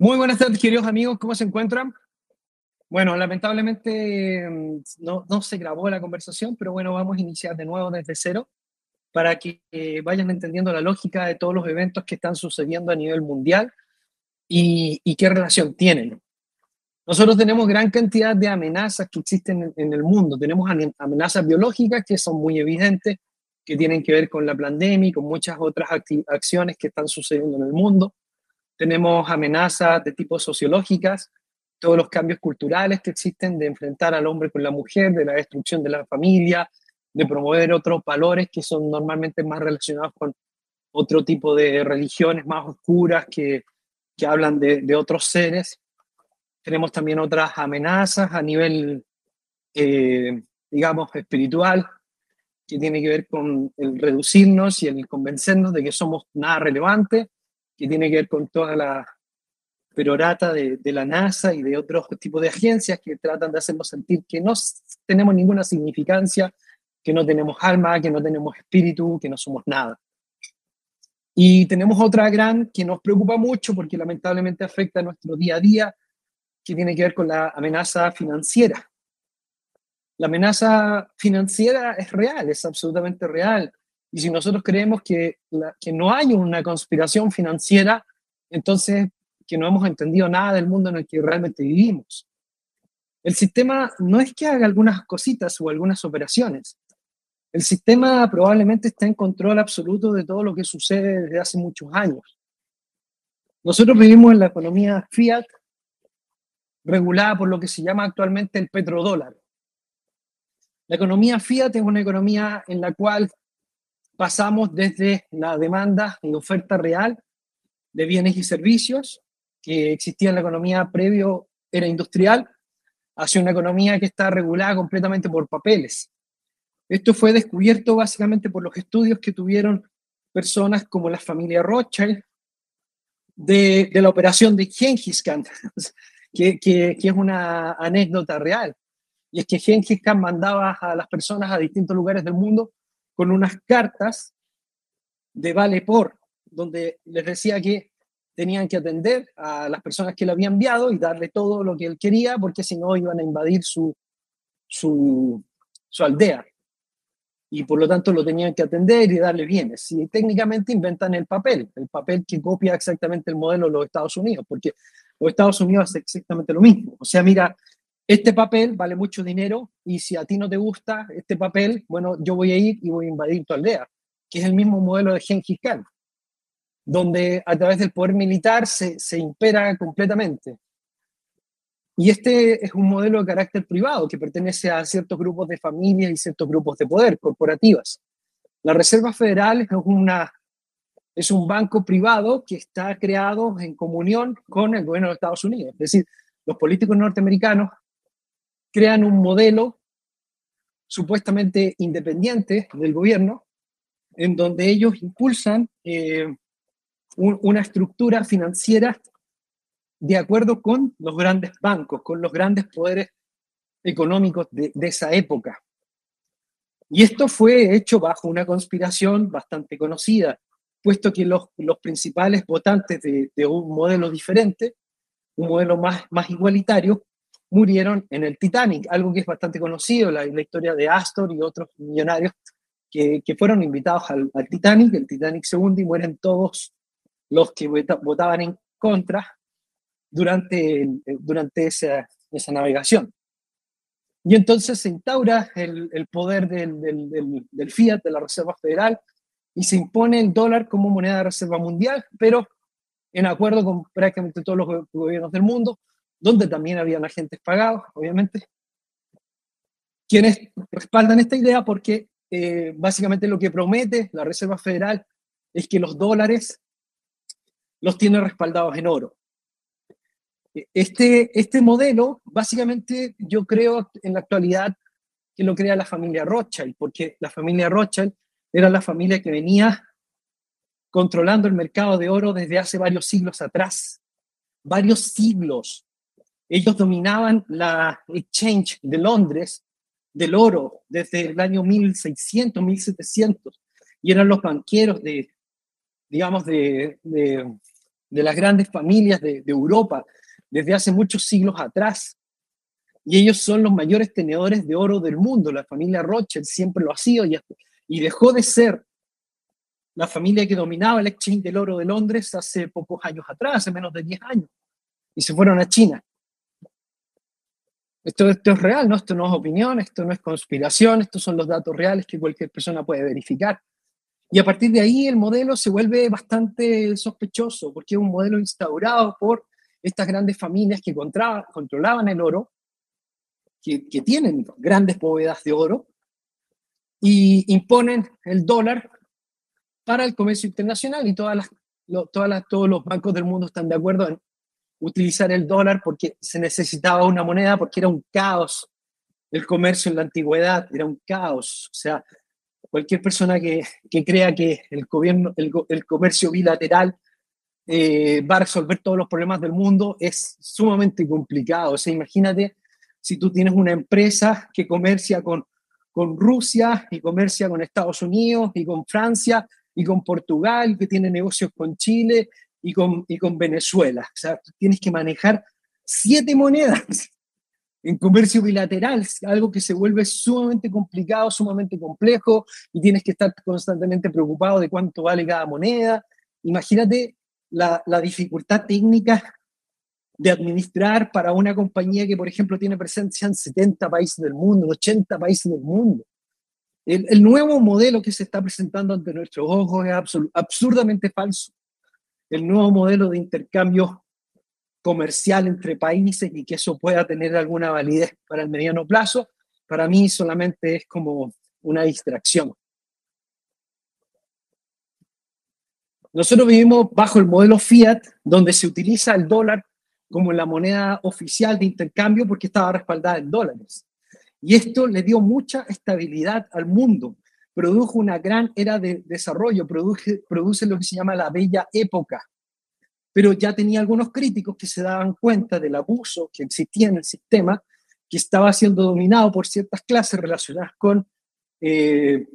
Muy buenas tardes, queridos amigos, ¿cómo se encuentran? Bueno, lamentablemente mm, no, no, se grabó la conversación, pero bueno, vamos a iniciar de nuevo desde cero para que eh, vayan entendiendo la lógica de todos los eventos que están sucediendo a nivel mundial y, y qué relación tienen. Nosotros tenemos gran cantidad de amenazas que existen en, en el mundo. Tenemos amenazas biológicas que son muy evidentes, que tienen que ver con la pandemia y con muchas otras acciones que están sucediendo en el mundo tenemos amenazas de tipo sociológicas, todos los cambios culturales que existen de enfrentar al hombre con la mujer, de la destrucción de la familia, de promover otros valores que son normalmente más relacionados con otro tipo de religiones más oscuras que, que hablan de, de, otros seres. Tenemos también otras amenazas a nivel, eh, digamos, espiritual, que tiene que ver con el reducirnos y el convencernos de que somos nada relevante que tiene que ver con toda la perorata de, de, la NASA y de otros tipos de agencias que tratan de hacernos sentir que no tenemos ninguna significancia, que no tenemos alma, que no tenemos espíritu, que no somos nada. Y tenemos otra gran que nos preocupa mucho porque lamentablemente afecta a nuestro día a día, que tiene que ver con la amenaza financiera. La amenaza financiera es real, es absolutamente real. Y si nosotros creemos que, que no hay una conspiración financiera, entonces que no hemos entendido nada del mundo en el que realmente vivimos. El sistema no es que haga algunas cositas o algunas operaciones. El sistema probablemente está en control absoluto de todo lo que sucede desde hace muchos años. Nosotros vivimos en la economía fiat, regulada por lo que se llama actualmente el petrodólar. La economía fiat es una economía en la cual pasamos desde la demanda y oferta real de bienes y servicios que existía en la economía previo era industrial hacia una economía que está regulada completamente por papeles. Esto fue descubierto básicamente por los estudios que tuvieron personas como la familia Rothschild de, la operación de Genghis Khan, que, que, que, es una anécdota real. Y es que Genghis Khan mandaba a las personas a distintos lugares del mundo con unas cartas de vale por, donde les decía que tenían que atender a las personas que le había enviado y darle todo lo que él quería, porque si no iban a invadir su, su, su aldea. Y por lo tanto lo tenían que atender y darle bienes. Y técnicamente inventan el papel, el papel que copia exactamente el modelo de los Estados Unidos, porque los Estados Unidos hacen exactamente lo mismo. O sea, mira, este papel vale mucho dinero y si a ti no te gusta este papel, bueno, yo voy a ir y voy a invadir tu aldea, que es el mismo modelo de Genghis Khan, donde a través del poder militar se, se impera completamente. Y este es un modelo de carácter privado que pertenece a ciertos grupos de familias y ciertos grupos de poder, corporativas. La Reserva Federal es, una, es un banco privado que está creado en comunión con el gobierno de Estados Unidos. Es decir, los políticos norteamericanos crean un modelo supuestamente independiente del gobierno, en donde ellos impulsan eh, un, una estructura financiera de acuerdo con los grandes bancos, con los grandes poderes económicos de, de esa época. Y esto fue hecho bajo una conspiración bastante conocida, puesto que los, los principales votantes de, de, un modelo diferente, un modelo más, más igualitario, murieron en el Titanic, algo que es bastante conocido, la, la historia de Astor y otros millonarios que, que fueron invitados al, al, Titanic, el Titanic se hunde y mueren todos los que votaban en contra durante, durante esa, esa navegación. Y entonces se instaura el, el poder del, del, del, del, Fiat, de la Reserva Federal, y se impone el dólar como moneda de reserva mundial, pero en acuerdo con prácticamente todos los gobiernos del mundo, donde también habían agentes pagados, obviamente, quienes respaldan esta idea porque eh, básicamente lo que promete la Reserva Federal es que los dólares los tiene respaldados en oro. Este, este modelo, básicamente, yo creo en la actualidad que lo crea la familia Rothschild, porque la familia Rothschild era la familia que venía controlando el mercado de oro desde hace varios siglos atrás. Varios siglos. Ellos dominaban la exchange de Londres del oro desde el año 1600, 1700, y eran los banqueros de, digamos, de, de, de las grandes familias de, Europa desde hace muchos siglos atrás. Y ellos son los mayores tenedores de oro del mundo. La familia Rothschild siempre lo ha sido y, y dejó de ser la familia que dominaba el exchange del oro de Londres hace pocos años atrás, hace menos de 10 años, y se fueron a China. Esto, esto es real, ¿no? Esto no es opinión, esto no es conspiración, estos son los datos reales que cualquier persona puede verificar. Y a partir de ahí el modelo se vuelve bastante sospechoso, porque es un modelo instaurado por estas grandes familias que controlaban el oro, que, que tienen grandes bóvedas de oro, y imponen el dólar para el comercio internacional y todas las, todas las, todos los bancos del mundo están de acuerdo en utilizar el dólar porque se necesitaba una moneda, porque era un caos el comercio en la antigüedad, era un caos. O sea, cualquier persona que, que crea que el, gobierno, el, comercio bilateral eh, va a resolver todos los problemas del mundo es sumamente complicado. O sea, imagínate si tú tienes una empresa que comercia con, con Rusia y comercia con Estados Unidos y con Francia y con Portugal, que tiene negocios con Chile y con, y con Venezuela. O sea, tienes que manejar siete monedas en comercio bilateral, algo que se vuelve sumamente complicado, sumamente complejo, y tienes que estar constantemente preocupado de cuánto vale cada moneda. Imagínate la, la dificultad técnica de administrar para una compañía que, por ejemplo, tiene presencia en 70 países del mundo, en 80 países del mundo. El, nuevo modelo que se está presentando ante nuestros ojos es absurdamente falso. El nuevo modelo de intercambio comercial entre países y que eso pueda tener alguna validez para el mediano plazo, para mí solamente es como una distracción. Nosotros vivimos bajo el modelo fiat, donde se utiliza el dólar como la moneda oficial de intercambio porque estaba respaldada en dólares. Y esto le dio mucha estabilidad al mundo, produjo una gran era de desarrollo, produce, produce lo que se llama la bella época. Pero ya tenía algunos críticos que se daban cuenta del abuso que existía en el sistema, que estaba siendo dominado por ciertas clases relacionadas con eh,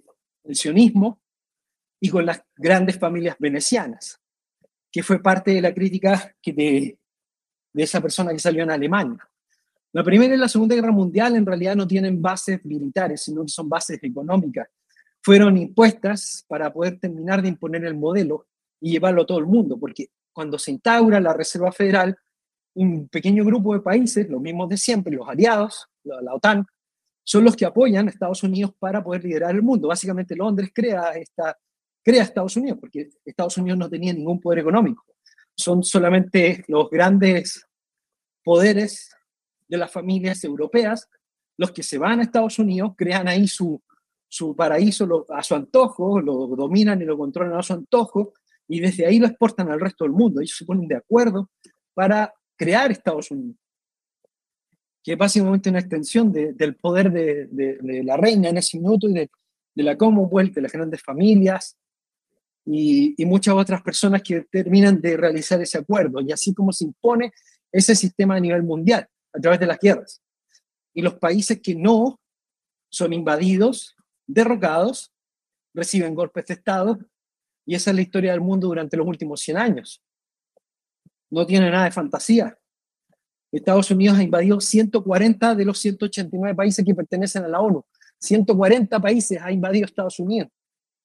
el sionismo y con las grandes familias venecianas, que fue parte de la crítica que de, de esa persona que salió en Alemania. La Primera y la Segunda Guerra Mundial en realidad no tienen bases militares, sino que son bases económicas. Fueron impuestas para poder terminar de imponer el modelo y llevarlo todo el mundo, porque cuando se instaura la Reserva Federal, un pequeño grupo de países, los mismos de siempre, los aliados, la, OTAN, son los que apoyan a Estados Unidos para poder liderar el mundo. Básicamente Londres crea, esta, crea Estados Unidos, porque Estados Unidos no tenía ningún poder económico. Son solamente los grandes poderes de las familias europeas, los que se van a Estados Unidos, crean ahí su, su paraíso a su antojo, lo dominan y lo controlan a su antojo, y desde ahí lo exportan al resto del mundo. Ellos se ponen de acuerdo para crear Estados Unidos, que es básicamente una extensión del poder de, la reina en ese minuto y de, la Commonwealth, de las grandes familias y, y muchas otras personas que terminan de realizar ese acuerdo, y así como se impone ese sistema a nivel mundial a través de las guerras. Y los países que no son invadidos, derrocados, reciben golpes de Estado, y esa es la historia del mundo durante los últimos 100 años. No tiene nada de fantasía. Estados Unidos ha invadido 140 de los 189 países que pertenecen a la ONU. 140 países ha invadido Estados Unidos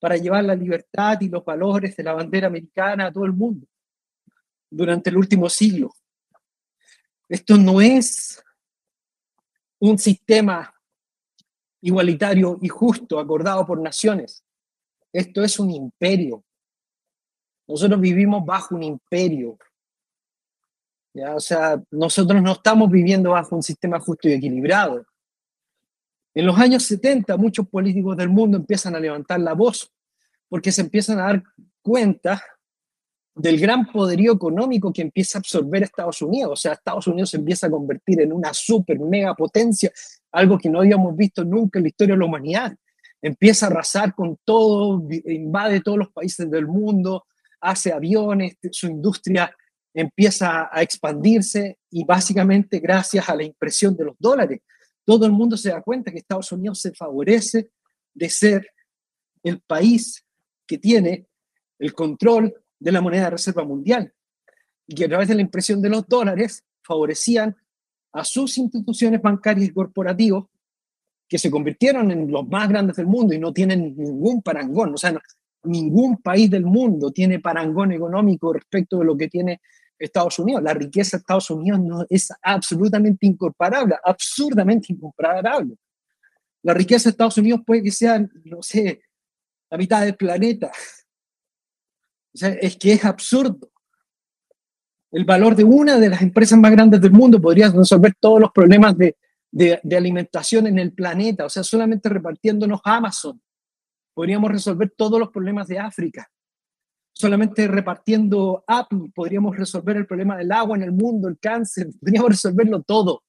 para llevar la libertad y los valores de la bandera americana a todo el mundo durante el último siglo. Esto no es un sistema igualitario y justo acordado por naciones. Esto es un imperio. Nosotros vivimos bajo un imperio. ¿ya? O sea, nosotros no estamos viviendo bajo un sistema justo y equilibrado. En los años 70, muchos políticos del mundo empiezan a levantar la voz porque se empiezan a dar cuenta del gran poderío económico que empieza a absorber Estados Unidos. O sea, Estados Unidos se empieza a convertir en una super mega potencia, algo que no habíamos visto nunca en la historia de la humanidad. Empieza a arrasar con todo, invade todos los países del mundo, hace aviones, su industria empieza a expandirse y básicamente gracias a la impresión de los dólares, todo el mundo se da cuenta que Estados Unidos se favorece de ser el país que tiene el control de la moneda de reserva mundial. y que a través de la impresión de los dólares favorecían a sus instituciones bancarias y corporativos que se convirtieron en los más grandes del mundo y no tienen ningún parangón. O sea, ningún país del mundo tiene parangón económico respecto de lo que tiene Estados Unidos. La riqueza de Estados Unidos no, es absolutamente incomparable, absurdamente incomparable. La riqueza de Estados Unidos puede que sea, no sé, la mitad del planeta. O sea, es que es absurdo. El valor de una de las empresas más grandes del mundo podría resolver todos los problemas de, alimentación en el planeta. O sea, solamente repartiéndonos Amazon podríamos resolver todos los problemas de África. Solamente repartiendo Apple podríamos resolver el problema del agua en el mundo, el cáncer, podríamos resolverlo todo,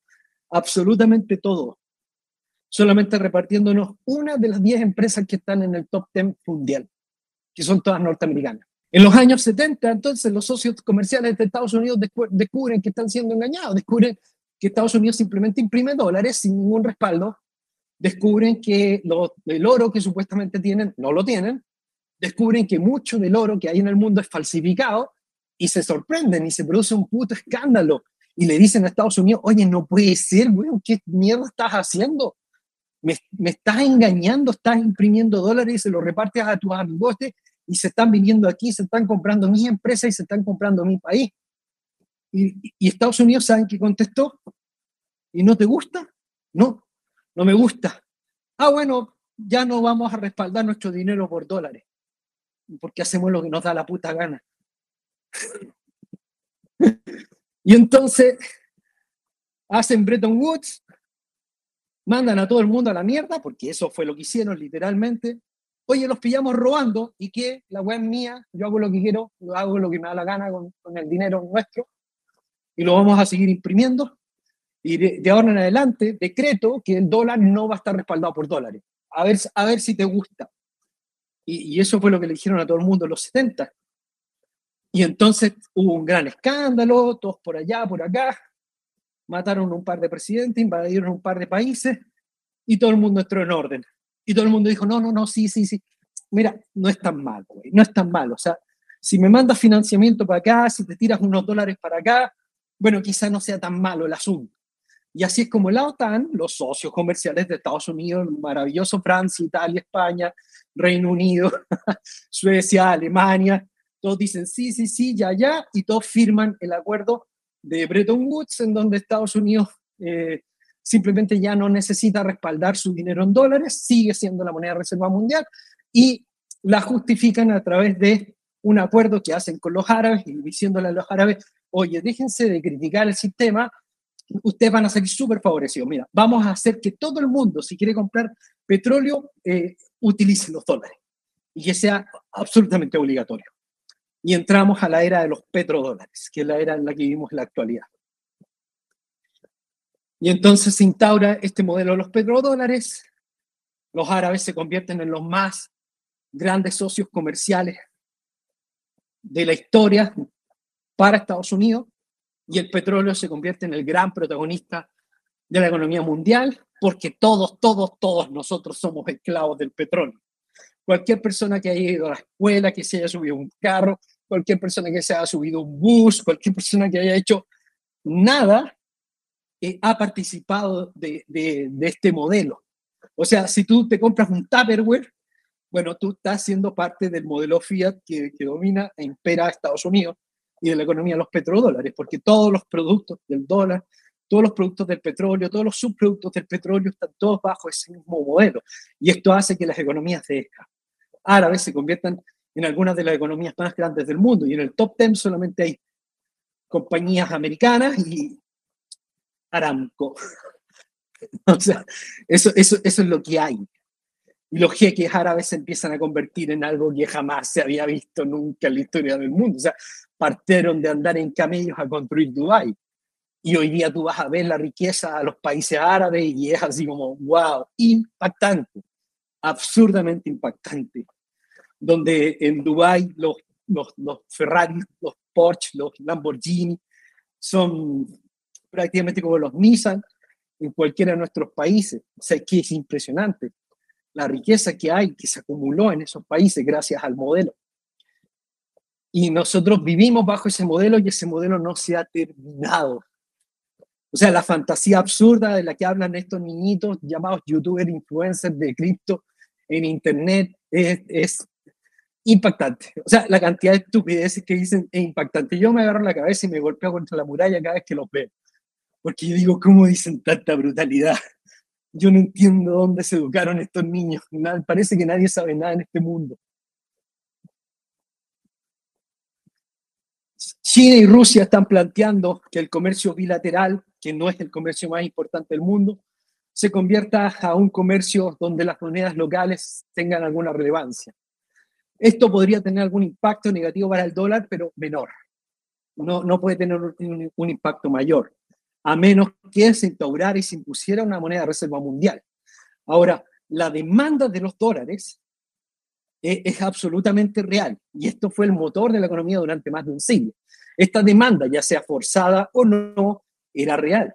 absolutamente todo. Solamente repartiéndonos una de las 10 empresas que están en el top 10 mundial, que son todas norteamericanas. En los años 70, entonces, los socios comerciales de Estados Unidos descubren que están siendo engañados, descubren que Estados Unidos simplemente imprime dólares sin ningún respaldo, descubren que el oro que supuestamente tienen no lo tienen, descubren que mucho del oro que hay en el mundo es falsificado y se sorprenden y se produce un puto escándalo y le dicen a Estados Unidos, oye, no puede ser, güey, ¿qué mierda estás haciendo? Me, me, estás engañando, estás imprimiendo dólares y se los repartes a tus amigos y se están viniendo aquí, se están comprando mis empresas y se están comprando mi país. Y, Estados Unidos, ¿saben qué contestó? ¿Y no te gusta? No, no me gusta. Ah, bueno, ya no vamos a respaldar nuestro dinero por dólares, porque hacemos lo que nos da la puta gana. y entonces hacen Bretton Woods, mandan a todo el mundo a la mierda, porque eso fue lo que hicieron literalmente, oye, los pillamos robando y que la web mía, yo hago lo que quiero, yo hago lo que me da la gana con, el dinero nuestro y lo vamos a seguir imprimiendo. Y de, ahora en adelante, decreto que el dólar no va a estar respaldado por dólares. A ver, a ver si te gusta. Y, y eso fue lo que le dijeron a todo el mundo en los 70. Y entonces hubo un gran escándalo, todos por allá, por acá, mataron un par de presidentes, invadieron un par de países y todo el mundo entró en orden. Y todo el mundo dijo, no, no, no, sí, sí, sí. Mira, no es tan mal, güey, no es tan mal. O sea, si me mandas financiamiento para acá, si te tiras unos dólares para acá, bueno, quizá no sea tan malo el asunto. Y así es como la OTAN, los socios comerciales de Estados Unidos, maravilloso Francia, Italia, España, Reino Unido, Suecia, Alemania, todos dicen sí, sí, sí, ya, ya, y todos firman el acuerdo de Bretton Woods, en donde Estados Unidos eh, simplemente ya no necesita respaldar su dinero en dólares, sigue siendo la moneda reserva mundial y la justifican a través de un acuerdo que hacen con los árabes y diciéndole a los árabes, oye, déjense de criticar el sistema, ustedes van a ser súper favorecidos. Mira, vamos a hacer que todo el mundo, si quiere comprar petróleo, eh, utilice los dólares y que sea absolutamente obligatorio. Y entramos a la era de los petrodólares, que es la era en la que vivimos en la actualidad. Y entonces se instaura este modelo de los petrodólares, los árabes se convierten en los más grandes socios comerciales de la historia para Estados Unidos y el petróleo se convierte en el gran protagonista de la economía mundial porque todos, todos, todos nosotros somos esclavos del petróleo. Cualquier persona que haya ido a la escuela, que se haya subido un carro, cualquier persona que se haya subido un bus, cualquier persona que haya hecho nada, ha participado de, de, este modelo. O sea, si tú te compras un Tupperware, bueno, tú estás siendo parte del modelo Fiat que, que domina e impera a Estados Unidos y de la economía de los petrodólares, porque todos los productos del dólar, todos los productos del petróleo, todos los subproductos del petróleo están todos bajo ese mismo modelo. Y esto hace que las economías de árabes se conviertan en algunas de las economías más grandes del mundo. Y en el top 10 solamente hay compañías americanas y Aramco. o sea, eso, es lo que hay. Y los jeques árabes se empiezan a convertir en algo que jamás se había visto nunca en la historia del mundo. O sea, partieron de andar en camellos a construir Dubái. Y hoy día tú vas a ver la riqueza a los países árabes y es así como, wow, impactante, absurdamente impactante. Donde en Dubái los, los, los Ferrari, los Porsche, los Lamborghini son prácticamente como los Nissan en cualquiera de nuestros países. O sea, que es impresionante la riqueza que hay, que se acumuló en esos países gracias al modelo. Y nosotros vivimos bajo ese modelo y ese modelo no se ha terminado. O sea, la fantasía absurda de la que hablan estos niñitos llamados youtubers, influencers de cripto en internet es, es impactante. O sea, la cantidad de estupideces que dicen es impactante. Yo me agarro la cabeza y me golpeo contra la muralla cada vez que los veo. Porque yo digo, ¿cómo dicen tanta brutalidad? Yo no entiendo dónde se educaron estos niños. parece que nadie sabe nada en este mundo. China y Rusia están planteando que el comercio bilateral, que no es el comercio más importante del mundo, se convierta a un comercio donde las monedas locales tengan alguna relevancia. Esto podría tener algún impacto negativo para el dólar, pero menor. No, no puede tener un, un impacto mayor, a menos que se instaurara y se impusiera una moneda de reserva mundial. Ahora, la demanda de los dólares es, es, absolutamente real y esto fue el motor de la economía durante más de un siglo. Esta demanda, ya sea forzada o no, era real.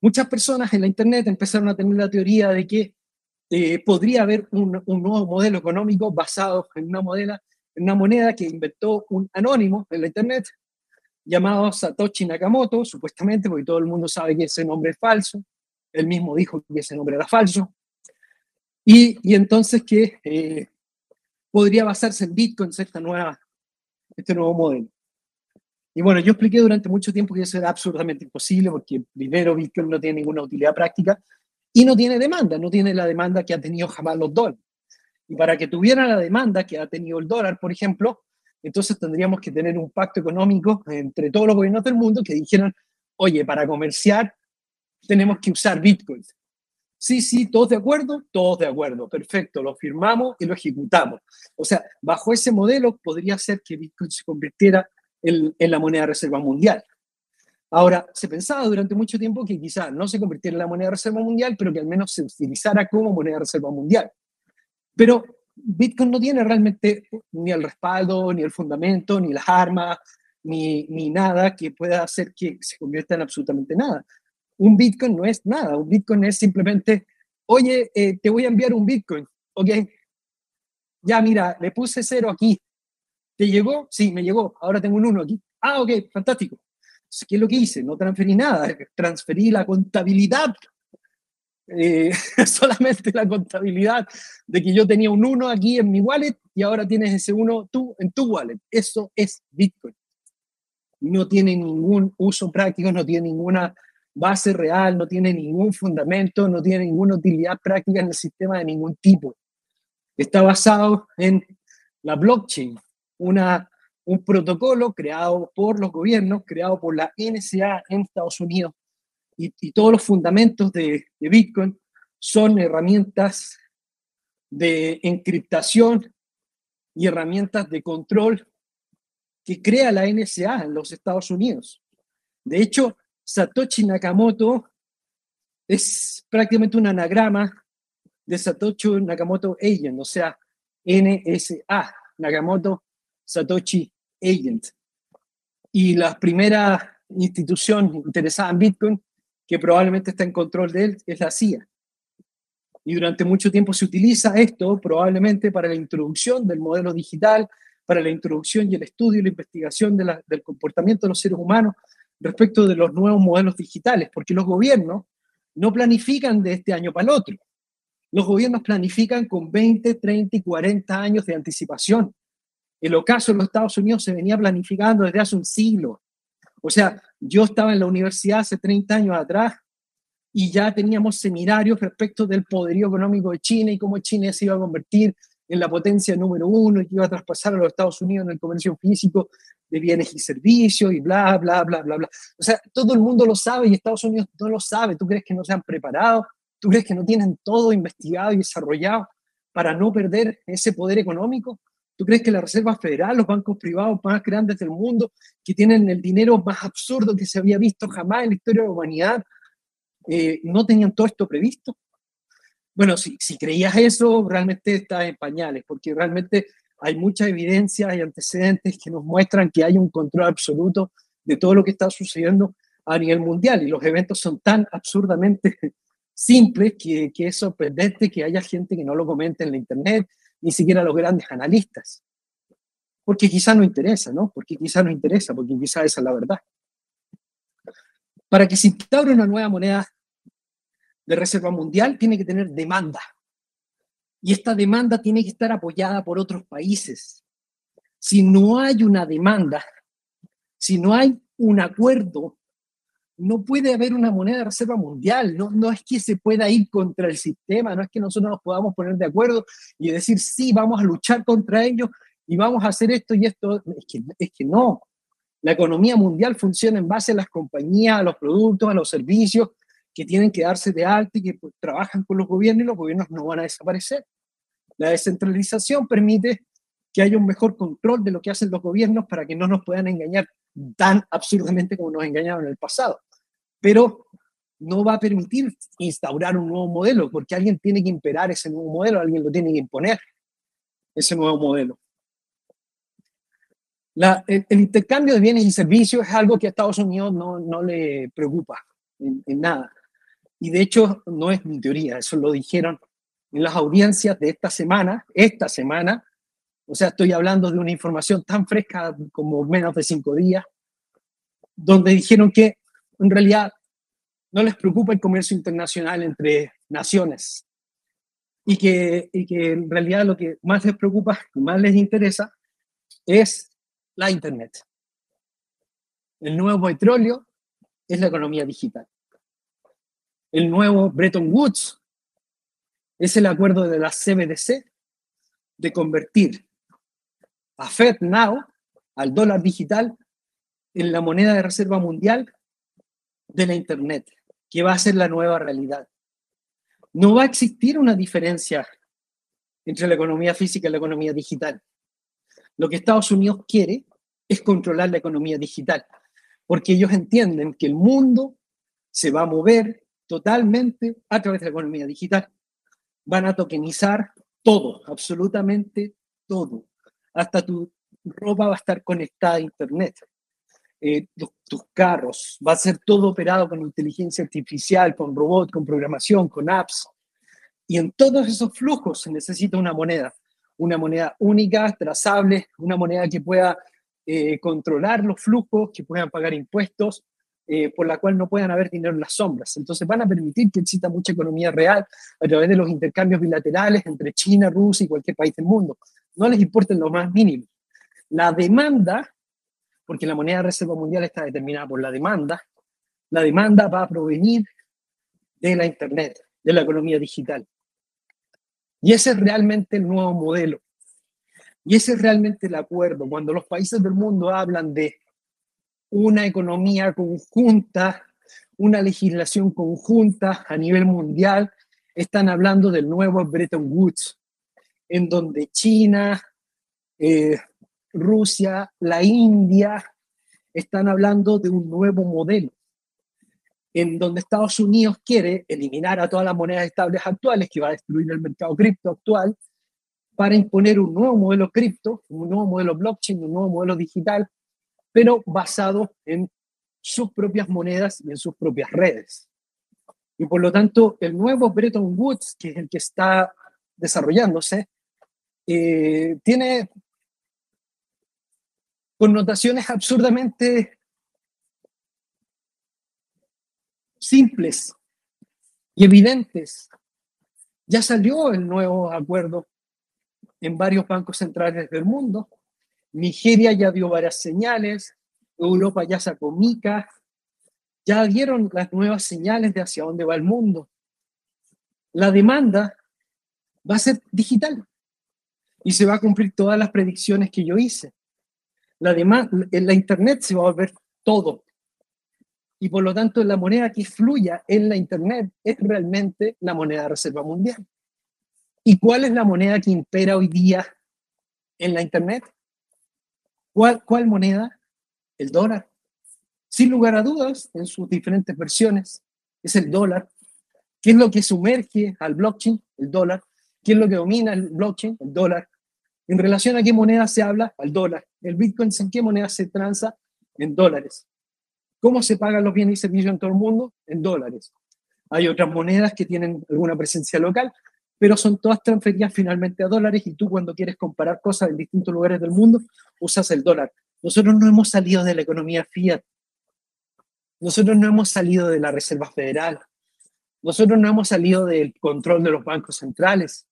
Muchas personas en la Internet empezaron a tener la teoría de que eh, podría haber un, nuevo modelo económico basado en una, modela, en una moneda que inventó un anónimo en la Internet llamado Satoshi Nakamoto, supuestamente, porque todo el mundo sabe que ese nombre es falso. Él mismo dijo que ese nombre era falso. Y, y entonces que eh, podría basarse en Bitcoin, esta nueva, este nuevo modelo. Y bueno, yo expliqué durante mucho tiempo que eso era absolutamente imposible porque primero Bitcoin no tiene ninguna utilidad práctica y no tiene demanda, no tiene la demanda que ha tenido jamás los dólares. Y para que tuviera la demanda que ha tenido el dólar, por ejemplo, entonces tendríamos que tener un pacto económico entre todos los gobiernos del mundo que dijeran, oye, para comerciar tenemos que usar Bitcoin. Sí, sí, todos de acuerdo, todos de acuerdo, perfecto, lo firmamos y lo ejecutamos. O sea, bajo ese modelo podría ser que Bitcoin se convirtiera en, en la moneda de reserva mundial. Ahora, se pensaba durante mucho tiempo que quizás no se convirtiera en la moneda de reserva mundial, pero que al menos se utilizara como moneda de reserva mundial. Pero Bitcoin no tiene realmente ni el respaldo, ni el fundamento, ni las armas, ni, ni nada que pueda hacer que se convierta en absolutamente nada. Un Bitcoin no es nada, un Bitcoin es simplemente, oye, eh, te voy a enviar un Bitcoin, ¿ok? Ya, mira, le puse cero aquí. ¿Te llegó? Sí, me llegó. Ahora tengo un uno aquí. Ah, ok, fantástico. ¿Qué es lo que hice? No transferí nada, transferí la contabilidad, eh, solamente la contabilidad de que yo tenía un 1 aquí en mi wallet y ahora tienes ese 1 tú en tu wallet. Eso es Bitcoin. No tiene ningún uso práctico, no tiene ninguna base real, no tiene ningún fundamento, no tiene ninguna utilidad práctica en el sistema de ningún tipo. Está basado en la blockchain, una un protocolo creado por los gobiernos, creado por la NSA en Estados Unidos. Y, todos los fundamentos de, Bitcoin son herramientas de encriptación y herramientas de control que crea la NSA en los Estados Unidos. De hecho, Satoshi Nakamoto es prácticamente un anagrama de Satoshi Nakamoto Agent, o sea, NSA, Nakamoto Satoshi Agent. Y la primera institución interesada en Bitcoin, que probablemente está en control de él, es la CIA. Y durante mucho tiempo se utiliza esto probablemente para la introducción del modelo digital, para la introducción y el estudio y la investigación de del comportamiento de los seres humanos respecto de los nuevos modelos digitales, porque los gobiernos no planifican de este año para el otro. Los gobiernos planifican con 20, 30 y 40 años de anticipación. El ocaso en los Estados Unidos se venía planificando desde hace un siglo. O sea, yo estaba en la universidad hace 30 años atrás y ya teníamos seminarios respecto del poderío económico de China y cómo China se iba a convertir en la potencia número uno y que iba a traspasar a los Estados Unidos en el comercio físico de bienes y servicios y bla, bla, bla, bla, bla. O sea, todo el mundo lo sabe y Estados Unidos no lo sabe. ¿Tú crees que no se han preparado? ¿Tú crees que no tienen todo investigado y desarrollado para no perder ese poder económico? ¿Tú crees que la Reserva Federal, los bancos privados más grandes del mundo, que tienen el dinero más absurdo que se había visto jamás en la historia de la humanidad, eh, no tenían todo esto previsto? Bueno, si, si creías eso, realmente estás en pañales, porque realmente hay mucha evidencia y antecedentes que nos muestran que hay un control absoluto de todo lo que está sucediendo a nivel mundial y los eventos son tan absurdamente simples que, que es sorprendente que haya gente que no lo comente en la internet, ni siquiera los grandes analistas. porque quizá no interesa, ¿no? Porque quizá no interesa, porque quizá esa es la verdad. Para que se instaure una nueva moneda de reserva mundial, tiene que tener demanda. Y esta demanda tiene que estar apoyada por otros países. Si no hay una demanda, si no hay un acuerdo, no puede haber una moneda de reserva mundial. No, no es que se pueda ir contra el sistema, no es que nosotros nos podamos poner de acuerdo y decir, sí, vamos a luchar contra ellos y vamos a hacer esto y esto. Es que, no. La economía mundial funciona en base a las compañías, a los productos, a los servicios que tienen que darse de alta y que pues, trabajan con los gobiernos y los gobiernos no van a desaparecer. La descentralización permite que haya un mejor control de lo que hacen los gobiernos para que no nos puedan engañar tan absurdamente como nos engañaron en el pasado. Pero no va a permitir instaurar un nuevo modelo, porque alguien tiene que imperar ese nuevo modelo, alguien lo tiene que imponer, ese nuevo modelo. el, intercambio de bienes y servicios es algo que a Estados Unidos no, no le preocupa en, en, nada. Y de hecho, no es mi teoría, eso lo dijeron en las audiencias de esta semana, esta semana, o sea, estoy hablando de una información tan fresca como menos de cinco días, donde dijeron que en realidad no les preocupa el comercio internacional entre naciones y que, y que en realidad lo que más les preocupa, más les interesa, es la Internet. El nuevo petróleo es la economía digital. El nuevo Bretton Woods es el acuerdo de la CBDC de convertir a Fed Now, al dólar digital, en la moneda de reserva mundial de la Internet, que va a ser la nueva realidad. No va a existir una diferencia entre la economía física y la economía digital. Lo que Estados Unidos quiere es controlar la economía digital, porque ellos entienden que el mundo se va a mover totalmente a través de la economía digital. Van a tokenizar todo, absolutamente todo. Hasta tu ropa va a estar conectada a Internet. Eh, tus carros, va a ser todo operado con inteligencia artificial, con robot, con programación, con apps. Y en todos esos flujos se necesita una moneda, una moneda única, trazable, una moneda que pueda eh, controlar los flujos, que puedan pagar impuestos, eh, por la cual no puedan haber dinero en las sombras. Entonces van a permitir que exista mucha economía real a través de los intercambios bilaterales entre China, Rusia y cualquier país del mundo. No les importa en lo más mínimo. La demanda porque la moneda de reserva mundial está determinada por la demanda. La demanda va a provenir de la Internet, de la economía digital. Y ese es realmente el nuevo modelo. Y ese es realmente el acuerdo. Cuando los países del mundo hablan de una economía conjunta, una legislación conjunta a nivel mundial, están hablando del nuevo Bretton Woods, en donde China, eh, Rusia, la India, están hablando de un nuevo modelo, en donde Estados Unidos quiere eliminar a todas las monedas estables actuales, que va a destruir el mercado cripto actual, para imponer un nuevo modelo cripto, un nuevo modelo blockchain, un nuevo modelo digital, pero basado en sus propias monedas y en sus propias redes. Y por lo tanto, el nuevo Bretton Woods, que es el que está desarrollándose, eh, tiene connotaciones absurdamente simples y evidentes. Ya salió el nuevo acuerdo en varios bancos centrales del mundo. Nigeria ya dio varias señales, Europa ya sacó mica, ya dieron las nuevas señales de hacia dónde va el mundo. La demanda va a ser digital y se va a cumplir todas las predicciones que yo hice la, la Internet se va a volver todo. Y por lo tanto, la moneda que fluya en la Internet es realmente la moneda de reserva mundial. ¿Y cuál es la moneda que impera hoy día en la Internet? ¿Cuál, cuál moneda? El dólar. Sin lugar a dudas, en sus diferentes versiones, es el dólar. ¿Qué es lo que sumerge al blockchain? El dólar. ¿Qué es lo que domina el blockchain? El dólar. En relación a qué moneda se habla, al dólar. El Bitcoin, ¿en qué moneda se transa? En dólares. ¿Cómo se pagan los bienes y servicios en todo el mundo? En dólares. Hay otras monedas que tienen alguna presencia local, pero son todas transferidas finalmente a dólares y tú cuando quieres comparar cosas en distintos lugares del mundo usas el dólar. Nosotros no hemos salido de la economía fiat. Nosotros no hemos salido de la Reserva Federal. Nosotros no hemos salido del control de los bancos centrales.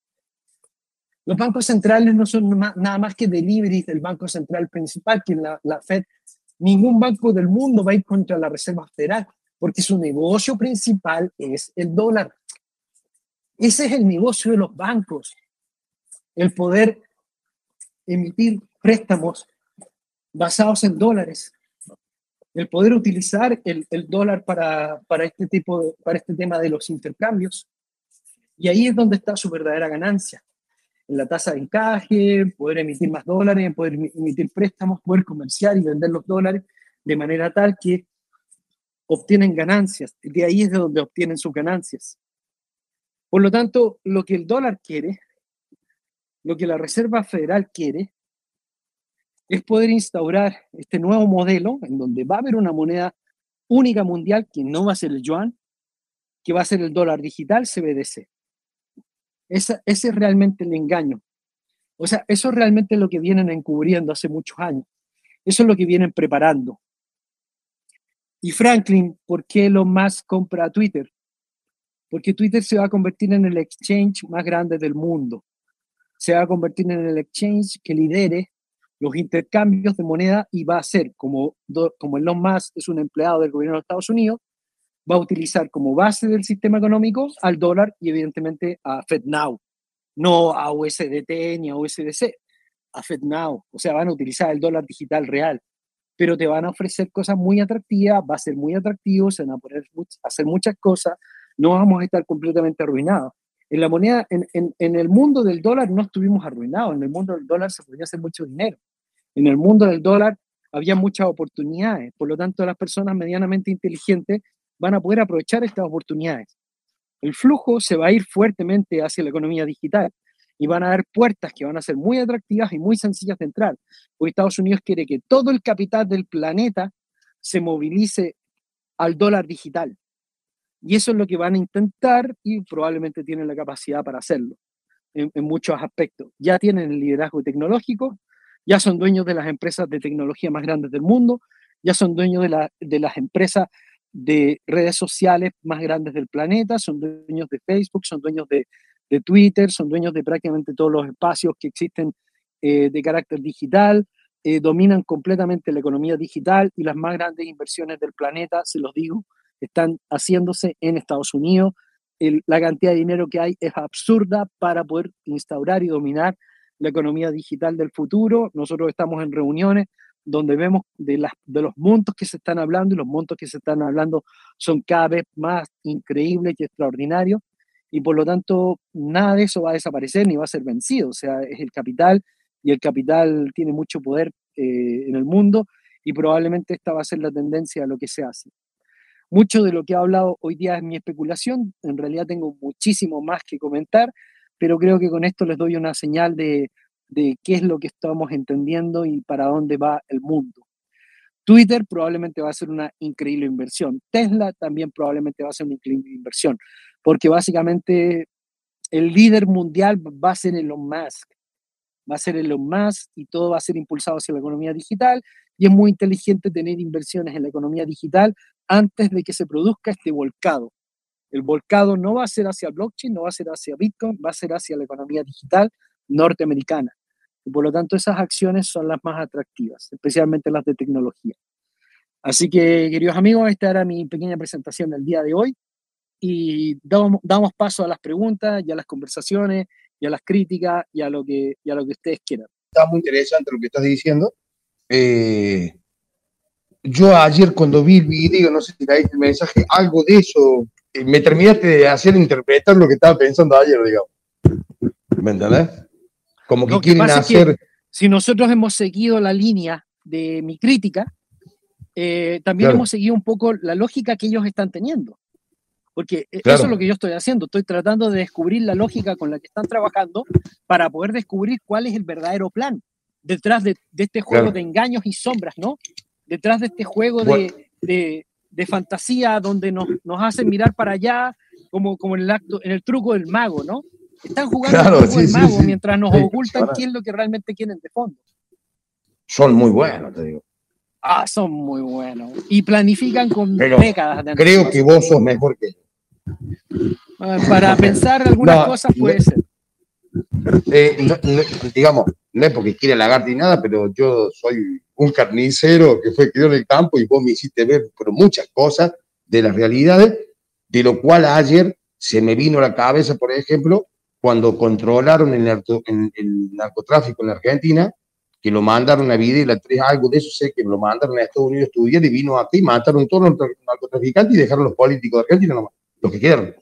Los bancos centrales no son nada más que deliveries del banco central principal, que la, la Fed. Ningún banco del mundo va a ir contra la Reserva Federal, porque su negocio principal es el dólar. Ese es el negocio de los bancos, el poder emitir préstamos basados en dólares, el poder utilizar el, el dólar para, para, este tipo para este tema de los intercambios. Y ahí es donde está su verdadera ganancia en la tasa de encaje, poder emitir más dólares, poder emitir préstamos, poder comerciar y vender los dólares de manera tal que obtienen ganancias. De ahí es de donde obtienen sus ganancias. Por lo tanto, lo que el dólar quiere, lo que la Reserva Federal quiere, es poder instaurar este nuevo modelo en donde va a haber una moneda única mundial que no va a ser el yuan, que va a ser el dólar digital CBDC ese es realmente el engaño. O sea, eso es realmente lo que vienen encubriendo hace muchos años. Eso es lo que vienen preparando. Y Franklin, ¿por qué lo más compra Twitter? Porque Twitter se va a convertir en el exchange más grande del mundo. Se va a convertir en el exchange que lidere los intercambios de moneda y va a ser, como, como Elon Musk es un empleado del gobierno de Estados Unidos, va a utilizar como base del sistema económico al dólar y evidentemente a FedNow, no a USDT ni a USDC, a FedNow. O sea, van a utilizar el dólar digital real, pero te van a ofrecer cosas muy atractivas, va a ser muy atractivo, se van a poder hacer muchas cosas, no vamos a estar completamente arruinados. En la moneda, en, en, en el mundo del dólar no estuvimos arruinados, en el mundo del dólar se podía hacer mucho dinero. En el mundo del dólar había muchas oportunidades, por lo tanto las personas medianamente inteligentes van a poder aprovechar estas oportunidades. El flujo se va a ir fuertemente hacia la economía digital y van a haber puertas que van a ser muy atractivas y muy sencillas de entrar, porque Estados Unidos quiere que todo el capital del planeta se movilice al dólar digital. Y eso es lo que van a intentar y probablemente tienen la capacidad para hacerlo en, muchos aspectos. Ya tienen el liderazgo tecnológico, ya son dueños de las empresas de tecnología más grandes del mundo, ya son dueños de, de las empresas de redes sociales más grandes del planeta, son dueños de Facebook, son dueños de, Twitter, son dueños de prácticamente todos los espacios que existen eh, de carácter digital, eh, dominan completamente la economía digital y las más grandes inversiones del planeta, se los digo, están haciéndose en Estados Unidos. la cantidad de dinero que hay es absurda para poder instaurar y dominar la economía digital del futuro. Nosotros estamos en reuniones donde vemos de, las, de los montos que se están hablando y los montos que se están hablando son cada vez más increíbles y extraordinarios y por lo tanto nada de eso va a desaparecer ni va a ser vencido, o sea, es el capital y el capital tiene mucho poder eh, en el mundo y probablemente esta va a ser la tendencia a lo que se hace. Mucho de lo que he hablado hoy día es mi especulación, en realidad tengo muchísimo más que comentar, pero creo que con esto les doy una señal de, de qué es lo que estamos entendiendo y para dónde va el mundo. Twitter probablemente va a ser una increíble inversión. Tesla también probablemente va a ser una increíble inversión, porque básicamente el líder mundial va a ser Elon Musk. Va a ser Elon Musk y todo va a ser impulsado hacia la economía digital y es muy inteligente tener inversiones en la economía digital antes de que se produzca este volcado. El volcado no va a ser hacia blockchain, no va a ser hacia Bitcoin, va a ser hacia la economía digital norteamericana. Y por lo tanto esas acciones son las más atractivas, especialmente las de tecnología. Así que, queridos amigos, esta era mi pequeña presentación del día de hoy y damos, damos paso a las preguntas y a las conversaciones y a las críticas y a lo que, y a lo que ustedes quieran. Está muy interesante lo que estás diciendo. Eh, yo ayer cuando vi el video, no sé si leíste el mensaje, algo de eso, eh, me terminaste de hacer interpretar lo que estaba pensando ayer, digamos. ¿Me entendés? Como que quieren hacer... si nosotros hemos seguido la línea de mi crítica, eh, también hemos seguido un poco la lógica que ellos están teniendo. Porque e, eso es lo que yo estoy haciendo. Estoy tratando de descubrir la lógica con la que están trabajando para poder descubrir cuál es el verdadero plan detrás de, este juego de engaños y sombras, ¿no? Detrás de este juego de, de, fantasía donde nos, nos hacen mirar para allá como, como en, el acto, en el truco del mago, ¿no? Están jugando claro, sí, mago mientras nos ocultan qué es lo que realmente quieren de fondo. Son muy buenos, te digo. Ah, son muy buenos. Y planifican con décadas de Creo que vos sos mejor que yo. Ah, para pensar algunas cosas puede ser. Eh, digamos, no es porque quiera lagarde ni nada, pero yo soy un carnicero que fue criado en el campo y vos me hiciste ver por muchas cosas de las realidades, de lo cual ayer se me vino a la cabeza, por ejemplo, cuando controlaron el, narcotráfico en la Argentina, que lo mandaron a vida y la tres, algo de eso sé que lo mandaron a Estados Unidos a estudiar y vino aquí y mataron todos los narcotraficantes y dejaron los políticos de Argentina nomás, los que quedaron.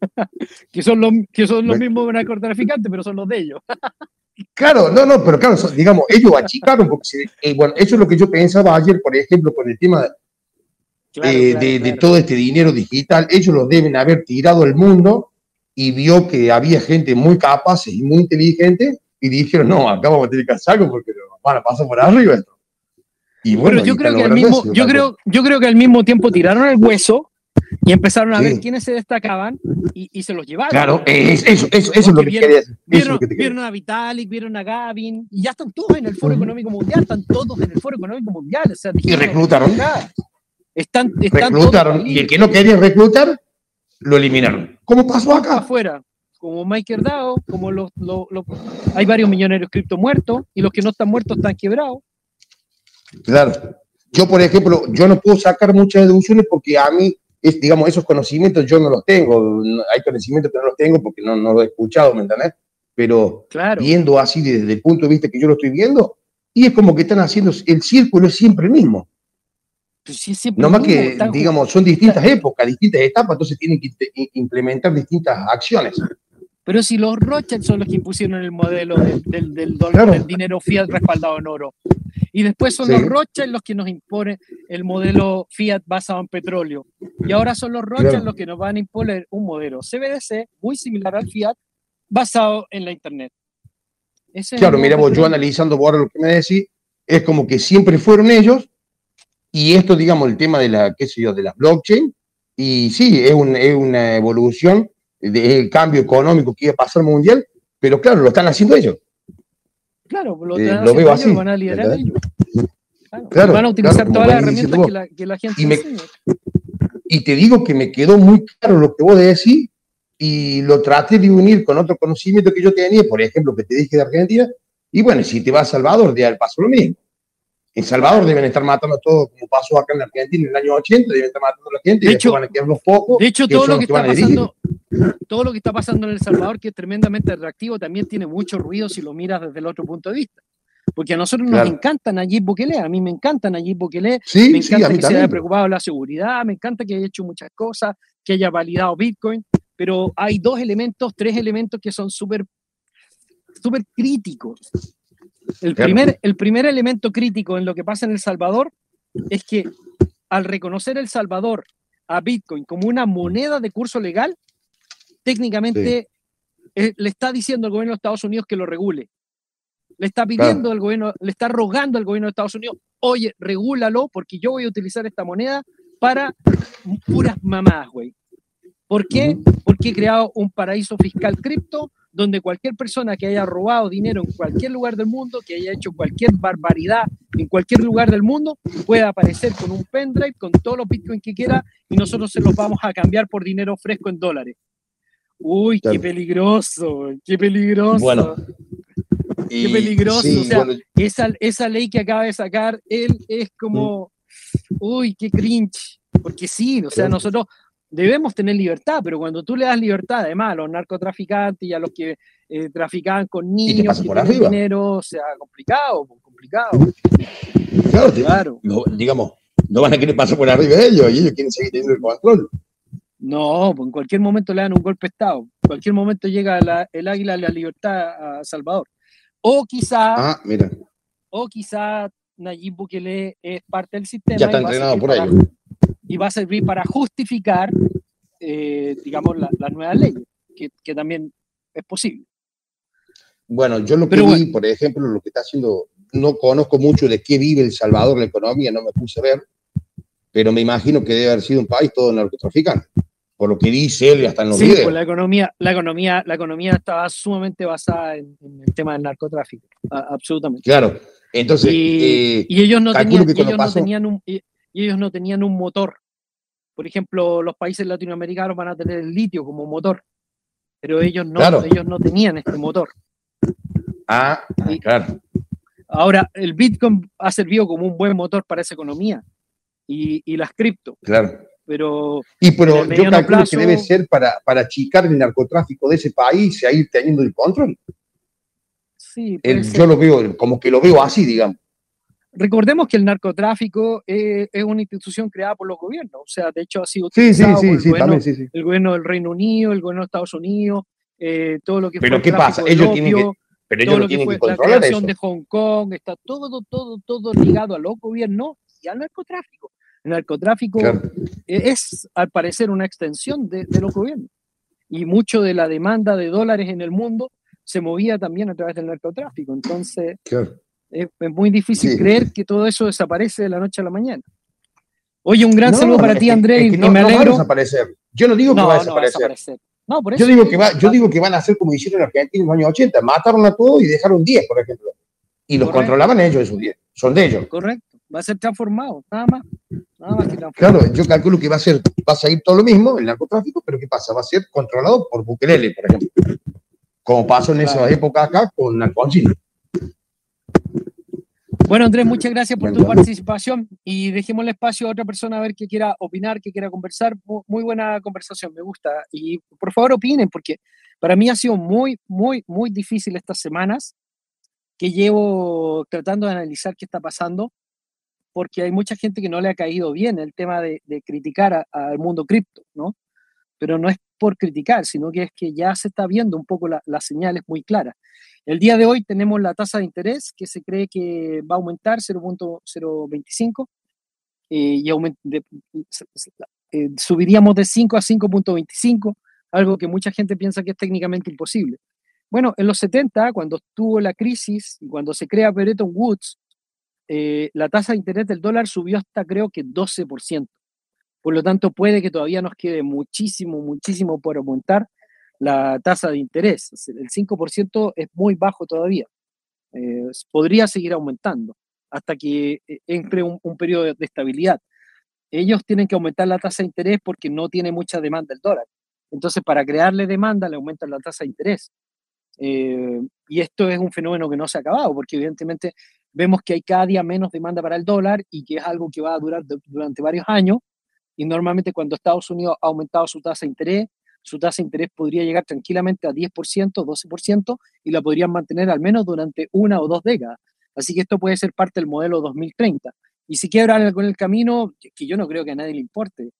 que son los, que son los mismos narcotraficantes, pero son los de ellos. claro, no, no, pero claro, digamos, ellos achicaron, porque eh, bueno, eso es lo que yo pensaba ayer, por ejemplo, con el tema eh, de, todo este dinero digital, ellos lo deben haber tirado al mundo y vio que había gente muy capaz y muy inteligente y dijeron, no, acá vamos a tener que hacer algo porque van a pasar por arriba esto. Y bueno, yo creo que al mismo, yo creo, yo creo que al mismo tiempo tiraron el hueso y empezaron a ver quiénes se destacaban y, se los llevaron. Claro, eso, eso, eso es lo que vieron, quería Vieron, vieron, a Vitalik, vieron a Gavin, y ya están todos en el Foro Económico Mundial, están todos en el Foro Económico Mundial. O sea, y reclutaron. Están, están reclutaron, y el que no quería reclutar, lo eliminaron. ¿Cómo pasó acá? Afuera, como Mike Dao, como los, los, hay varios millonarios cripto muertos, y los que no están muertos están quebrados. Claro. Yo, por ejemplo, yo no puedo sacar muchas deducciones porque a mí es, digamos, esos conocimientos yo no los tengo. Hay conocimientos que no los tengo porque no, no los he escuchado, ¿me entendés? Pero viendo así desde el punto de vista que yo lo estoy viendo, y es como que están haciendo, el círculo es siempre el mismo. Pues sí, no más que, digamos, son distintas épocas, distintas etapas, entonces tienen que implementar distintas acciones. Pero si los Rothschild son los que impusieron el modelo del, del, del dinero fiat respaldado en oro, y después son los Rothschild los que nos imponen el modelo Fiat basado en petróleo. Y ahora son los Rothschild los que nos van a imponer un modelo CBDC muy similar al Fiat basado en la Internet. claro, mira, yo analizando ahora lo que me decís, es como que siempre fueron ellos y esto, digamos, el tema de la, qué sé yo, de la blockchain, y sí, es, es una evolución del cambio económico que iba a pasar mundial, pero claro, lo están haciendo ellos. Claro, lo, eh, lo veo así. Van a liderar ellos. Claro, van a utilizar todas las herramientas que la, que la, gente y, me, y te digo que me quedó muy claro lo que vos decís y lo traté de unir con otro conocimiento que yo tenía, por ejemplo, que te dije de Argentina, y bueno, si te vas a Salvador, de al paso lo mismo. En Salvador deben estar matando a todos, como pasó acá en Argentina en el año 80, deben estar matando a la gente, de y hecho, van a quedar los pocos. De hecho, todo lo que, está pasando, todo lo que está pasando en El Salvador, que es tremendamente atractivo, también tiene mucho ruido si lo miras desde el otro punto de vista. Porque a nosotros nos encantan allí Bukele, a mí me encantan allí Bukele, me encanta que se haya preocupado la seguridad, me encanta que haya hecho muchas cosas, que haya validado Bitcoin, pero hay dos elementos, tres elementos que son súper súper críticos. El primer, el primer elemento crítico en lo que pasa en El Salvador es que al reconocer El Salvador a Bitcoin como una moneda de curso legal, técnicamente eh, le está diciendo al gobierno de Estados Unidos que lo regule. Le está pidiendo al gobierno, le está rogando al gobierno de Estados Unidos, oye, regúlalo porque yo voy a utilizar esta moneda para puras mamás, güey. ¿Por qué? Porque he creado un paraíso fiscal cripto donde cualquier persona que haya robado dinero en cualquier lugar del mundo, que haya hecho cualquier barbaridad en cualquier lugar del mundo, pueda aparecer con un pendrive, con todos los bitcoins que quiera, y nosotros se los vamos a cambiar por dinero fresco en dólares. Uy, qué peligroso, qué peligroso. Bueno. Qué peligroso. o sea, esa, esa ley que acaba de sacar, él es como, mm. uy, qué cringe. Porque sí, o sea, nosotros debemos tener libertad, pero cuando tú le das libertad, además, a los narcotraficantes y a los que eh, traficaban con niños y por dinero, o sea, complicado, complicado. Claro, claro. digamos, no van a querer pasar por arriba de ellos y ellos quieren seguir teniendo el control. No, pues en cualquier momento le dan un golpe de Estado. En cualquier momento llega el águila de la libertad a Salvador. O quizá, ah, mira. o quizá Nayib Bukele es parte del sistema. Ya está entrenado por ello. Y va a servir para justificar, eh, digamos, las la nuevas leyes, que, que, también es posible. Bueno, yo lo que vi, por ejemplo, lo que está haciendo, no conozco mucho de qué vive El Salvador la economía, no me puse a ver, pero me imagino que debe haber sido un país todo narcotraficante por lo que dice él hasta en los sí, videos. Pues la economía, la economía, la economía estaba sumamente basada en, el tema del narcotráfico, absolutamente. Claro, entonces y, eh, ellos no tenían, ellos no tenían un y, ellos no tenían un motor. Por ejemplo, los países latinoamericanos van a tener el litio como motor, pero ellos no, ellos no tenían este motor. Ah, claro. Ahora, el Bitcoin ha servido como un buen motor para esa economía y, y las cripto. Claro pero... Y pero yo calculo que debe ser para, para achicar el narcotráfico de ese país y a ir teniendo el control. Sí, yo lo veo, como que lo veo así, digamos. Recordemos que el narcotráfico es, una institución creada por los gobiernos, o sea, de hecho ha sido sí, sí, sí, el, gobierno, el gobierno del Reino Unido, el gobierno de Estados Unidos, eh, todo lo que pero qué pasa, ellos tienen que, pero ellos lo tienen que, controlar la creación de Hong Kong, está todo, todo, todo ligado a los gobiernos y al narcotráfico. El narcotráfico es, al parecer, una extensión de, los gobiernos. Y mucho de la demanda de dólares en el mundo se movía también a través del narcotráfico. Entonces, es, muy difícil creer que todo eso desaparece de la noche a la mañana. Oye, un gran saludo para ti, Andrés, no, me alegro. Va a desaparecer. Yo no digo que va a desaparecer. por eso. Yo digo que, va, yo digo que van a hacer como hicieron en Argentina en los años 80. Mataron a todos y dejaron 10, por ejemplo. Y los controlaban ellos esos 10. Son de ellos. Correcto va a ser transformado, nada más. Nada más que claro, yo calculo que va a ser, va a seguir todo lo mismo, el narcotráfico, pero ¿qué pasa? Va a ser controlado por Bukele, por ejemplo. Como pasó en esa época acá con Alfonsín. Bueno, Andrés, muchas gracias por tu participación y dejemos el espacio a otra persona a ver que quiera opinar, que quiera conversar. Muy buena conversación, me gusta. Y por favor opinen, porque para mí ha sido muy, muy, muy difícil estas semanas que llevo tratando de analizar qué está pasando porque hay mucha gente que no le ha caído bien el tema de, criticar al mundo cripto, ¿no? Pero no es por criticar, sino que es que ya se está viendo un poco las señales muy claras. El día de hoy tenemos la tasa de interés que se cree que va a aumentar 0.025 eh, y eh, subiríamos de 5 a 5.25, algo que mucha gente piensa que es técnicamente imposible. Bueno, en los 70, cuando estuvo la crisis y cuando se crea Bretton Woods, eh, la tasa de interés del dólar subió hasta creo que 12%. Por lo tanto, puede que todavía nos quede muchísimo, muchísimo por aumentar la tasa de interés. El 5% es muy bajo todavía. Eh, podría seguir aumentando hasta que eh, entre un, periodo de estabilidad. Ellos tienen que aumentar la tasa de interés porque no tiene mucha demanda el dólar. Entonces, para crearle demanda, le aumentan la tasa de interés. y esto es un fenómeno que no se ha acabado, porque evidentemente vemos que hay cada día menos demanda para el dólar y que es algo que va a durar durante varios años. Y normalmente cuando Estados Unidos ha aumentado su tasa de interés, su tasa de interés podría llegar tranquilamente a 10%, 12% y la podrían mantener al menos durante una o dos décadas. Así que esto puede ser parte del modelo 2030. Y si quiebran algo en el camino, que yo no creo que a nadie le importe,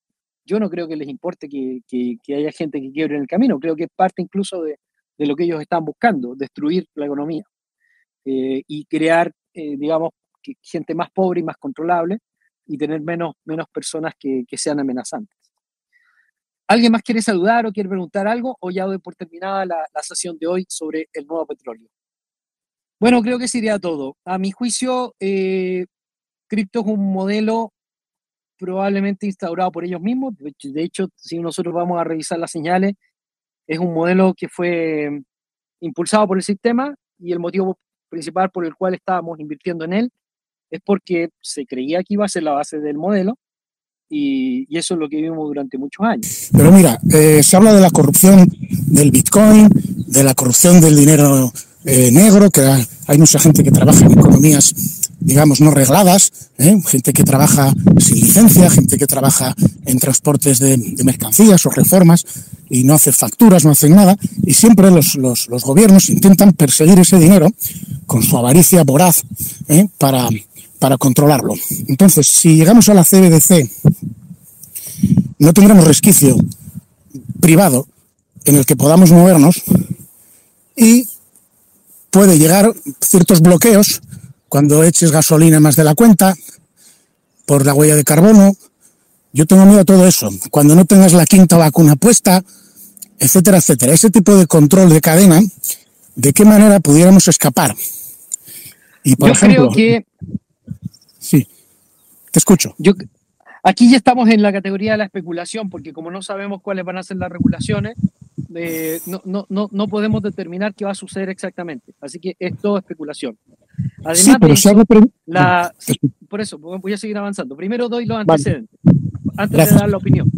yo no creo que les importe que, haya gente que quiebre en el camino, creo que es parte incluso de, lo que ellos están buscando, destruir la economía eh, y crear eh, digamos, gente más pobre y más controlable y tener menos, menos personas que, sean amenazantes. ¿Alguien más quiere saludar o quiere preguntar algo o ya doy por terminada la, la sesión de hoy sobre el nuevo petróleo? Bueno, creo que sería todo. A mi juicio, eh, cripto es un modelo probablemente instaurado por ellos mismos. De hecho, si nosotros vamos a revisar las señales, es un modelo que fue impulsado por el sistema y el motivo principal por el cual estábamos invirtiendo en él es porque se creía que iba a ser la base del modelo y, eso es lo que vimos durante muchos años. Pero mira, eh, se habla de la corrupción del Bitcoin, de la corrupción del dinero eh, negro, que hay mucha gente que trabaja en economías, digamos, no regladas, ¿eh? gente que trabaja sin licencia, gente que trabaja en transportes de, mercancías o reformas y no hace facturas, no hacen nada, y siempre los, los, los gobiernos intentan perseguir ese dinero con su avaricia voraz para, para controlarlo. Entonces, si llegamos a la CBDC, no tendremos resquicio privado en el que podamos movernos y puede llegar ciertos bloqueos cuando eches gasolina más de la cuenta, por la huella de carbono. Yo tengo miedo a todo eso. Cuando no tengas la quinta vacuna puesta, etcétera, etcétera. Ese tipo de control de cadena, ¿de qué manera pudiéramos escapar? Y por Yo creo que... Te escucho. Yo, Aquí ya estamos en la categoría de la especulación, porque como no sabemos cuáles van a ser las regulaciones, eh, no, no, no, no, podemos determinar qué va a suceder exactamente. Así que es todo especulación. Además sí, pero de hago la, sí, por eso voy a seguir avanzando. Primero doy los antecedentes, vale. antes Gracias. de dar la opinión.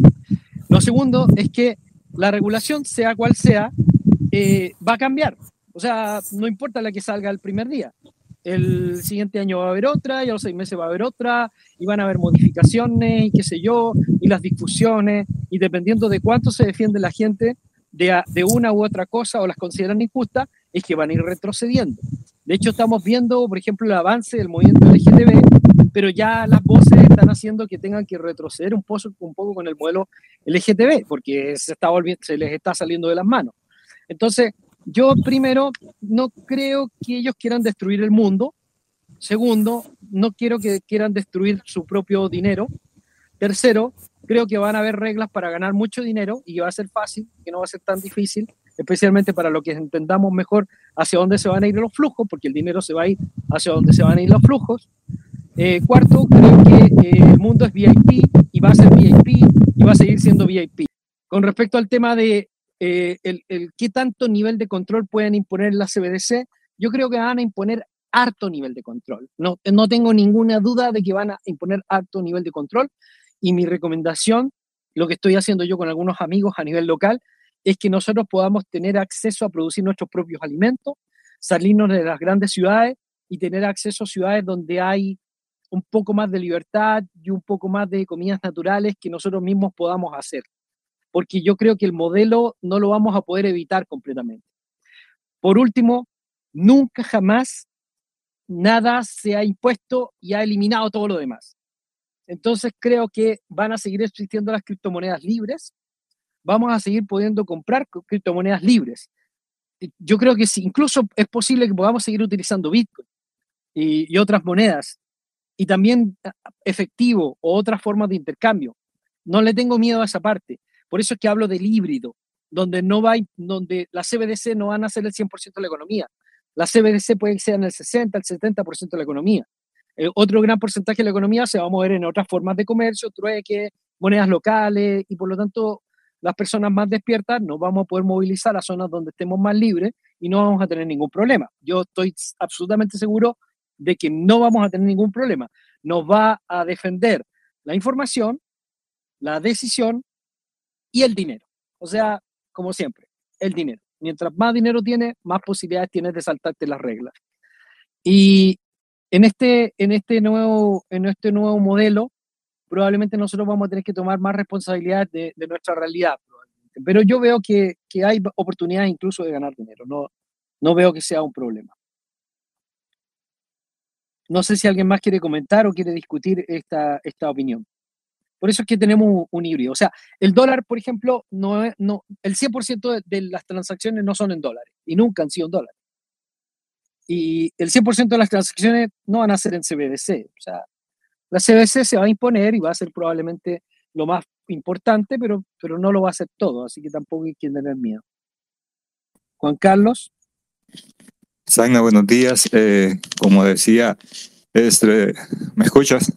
Lo segundo es que la regulación, sea cual sea, eh, va a cambiar. O sea, no importa la que salga el primer día. El siguiente año va a haber otra, y a los seis meses va a haber otra, y van a haber modificaciones, y qué sé yo, y las discusiones, y dependiendo de cuánto se defiende la gente de, de una u otra cosa o las consideran injustas, es que van a ir retrocediendo. De hecho, estamos viendo, por ejemplo, el avance del movimiento LGTB, pero ya las voces están haciendo que tengan que retroceder un poco, un poco con el modelo LGTB, porque se, está volviendo, se les está saliendo de las manos. Entonces, yo primero no creo que ellos quieran destruir el mundo. Segundo, no quiero que quieran destruir su propio dinero. Tercero, creo que van a haber reglas para ganar mucho dinero y que va a ser fácil, que no va a ser tan difícil, especialmente para lo que entendamos mejor hacia dónde se van a ir los flujos, porque el dinero se va a ir hacia dónde se van a ir los flujos. Eh, cuarto, creo que eh, el mundo es VIP y va a ser VIP y va a seguir siendo VIP. Con respecto al tema de eh, el, qué tanto nivel de control pueden imponer las CBDC, yo creo que van a imponer harto nivel de control. No, no tengo ninguna duda de que van a imponer harto nivel de control y mi recomendación, lo que estoy haciendo yo con algunos amigos a nivel local, es que nosotros podamos tener acceso a producir nuestros propios alimentos, salirnos de las grandes ciudades y tener acceso a ciudades donde hay un poco más de libertad y un poco más de comidas naturales que nosotros mismos podamos hacer porque yo creo que el modelo no lo vamos a poder evitar completamente. Por último, nunca jamás nada se ha impuesto y ha eliminado todo lo demás. Entonces creo que van a seguir existiendo las criptomonedas libres, vamos a seguir pudiendo comprar criptomonedas libres. Yo creo que sí, incluso es posible que podamos seguir utilizando Bitcoin y, y otras monedas y también efectivo o otras formas de intercambio. No le tengo miedo a esa parte. Por eso es que hablo del híbrido, donde, no va, donde las CBDC no van a ser el 100% de la economía. Las CBDC pueden ser en el 60, el 70% de la economía. Otro gran porcentaje de la economía se va a mover en otras formas de comercio, trueque, monedas locales, y por lo tanto las personas más despiertas nos vamos a poder movilizar a zonas donde estemos más libres y no vamos a tener ningún problema. Yo estoy absolutamente seguro de que no vamos a tener ningún problema. Nos va a defender la información, la decisión y el dinero. O sea, como siempre, el dinero. Mientras más dinero tienes, más posibilidades tienes de saltarte las reglas. Y en este, en este, nuevo, en este nuevo modelo, probablemente nosotros vamos a tener que tomar más responsabilidad de, de nuestra realidad. Pero yo veo que, que, hay oportunidades incluso de ganar dinero. No, no veo que sea un problema. No sé si alguien más quiere comentar o quiere discutir esta, esta opinión. Por eso es que tenemos un, híbrido. O sea, el dólar, por ejemplo, no, no, el 100% de, de, las transacciones no son en dólares y nunca han sido en dólares. Y el 100% de las transacciones no van a ser en CBDC. O sea, la CBDC se va a imponer y va a ser probablemente lo más importante, pero, pero no lo va a hacer todo, así que tampoco hay que tener miedo. Juan Carlos. Sagna, buenos días. Eh, como decía, este, ¿me escuchas?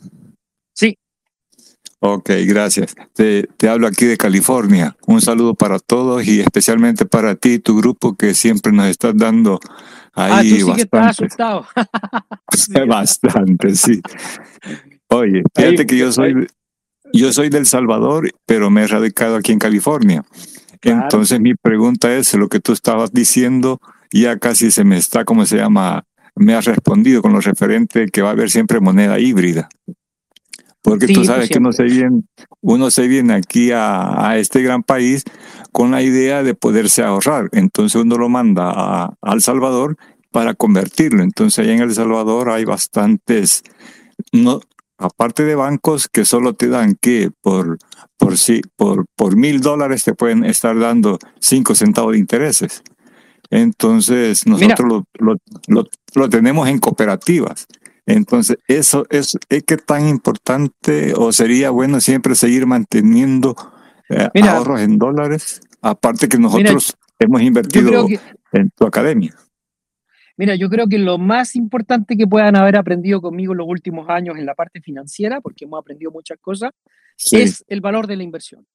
Ok, gracias. Te, te, hablo aquí de California. Un saludo para todos y especialmente para ti y tu grupo que siempre nos estás dando ahí ah, tú sí bastante. Estás asustado. bastante, sí. Oye, fíjate que yo soy, yo soy del Salvador, pero me he radicado aquí en California. Claro. Entonces mi pregunta es, lo que tú estabas diciendo ya casi se me está, ¿cómo se llama? Me has respondido con lo referente que va a haber siempre moneda híbrida. Porque sí, tú sabes que uno se, viene, uno se viene aquí a, a, este gran país con la idea de poderse ahorrar. Entonces uno lo manda a, a El Salvador para convertirlo. Entonces allá en El Salvador hay bastantes, no, aparte de bancos que solo te dan que por, por, sí, por, por mil dólares te pueden estar dando cinco centavos de intereses. Entonces nosotros lo, lo, lo, lo tenemos en cooperativas. Entonces, eso es, es que tan importante o sería bueno siempre seguir manteniendo eh, Mira, ahorros en dólares, aparte que nosotros Mira, hemos invertido que, en tu academia. Mira, yo creo que lo más importante que puedan haber aprendido conmigo en los últimos años en la parte financiera, porque hemos aprendido muchas cosas, es el valor de la inversión.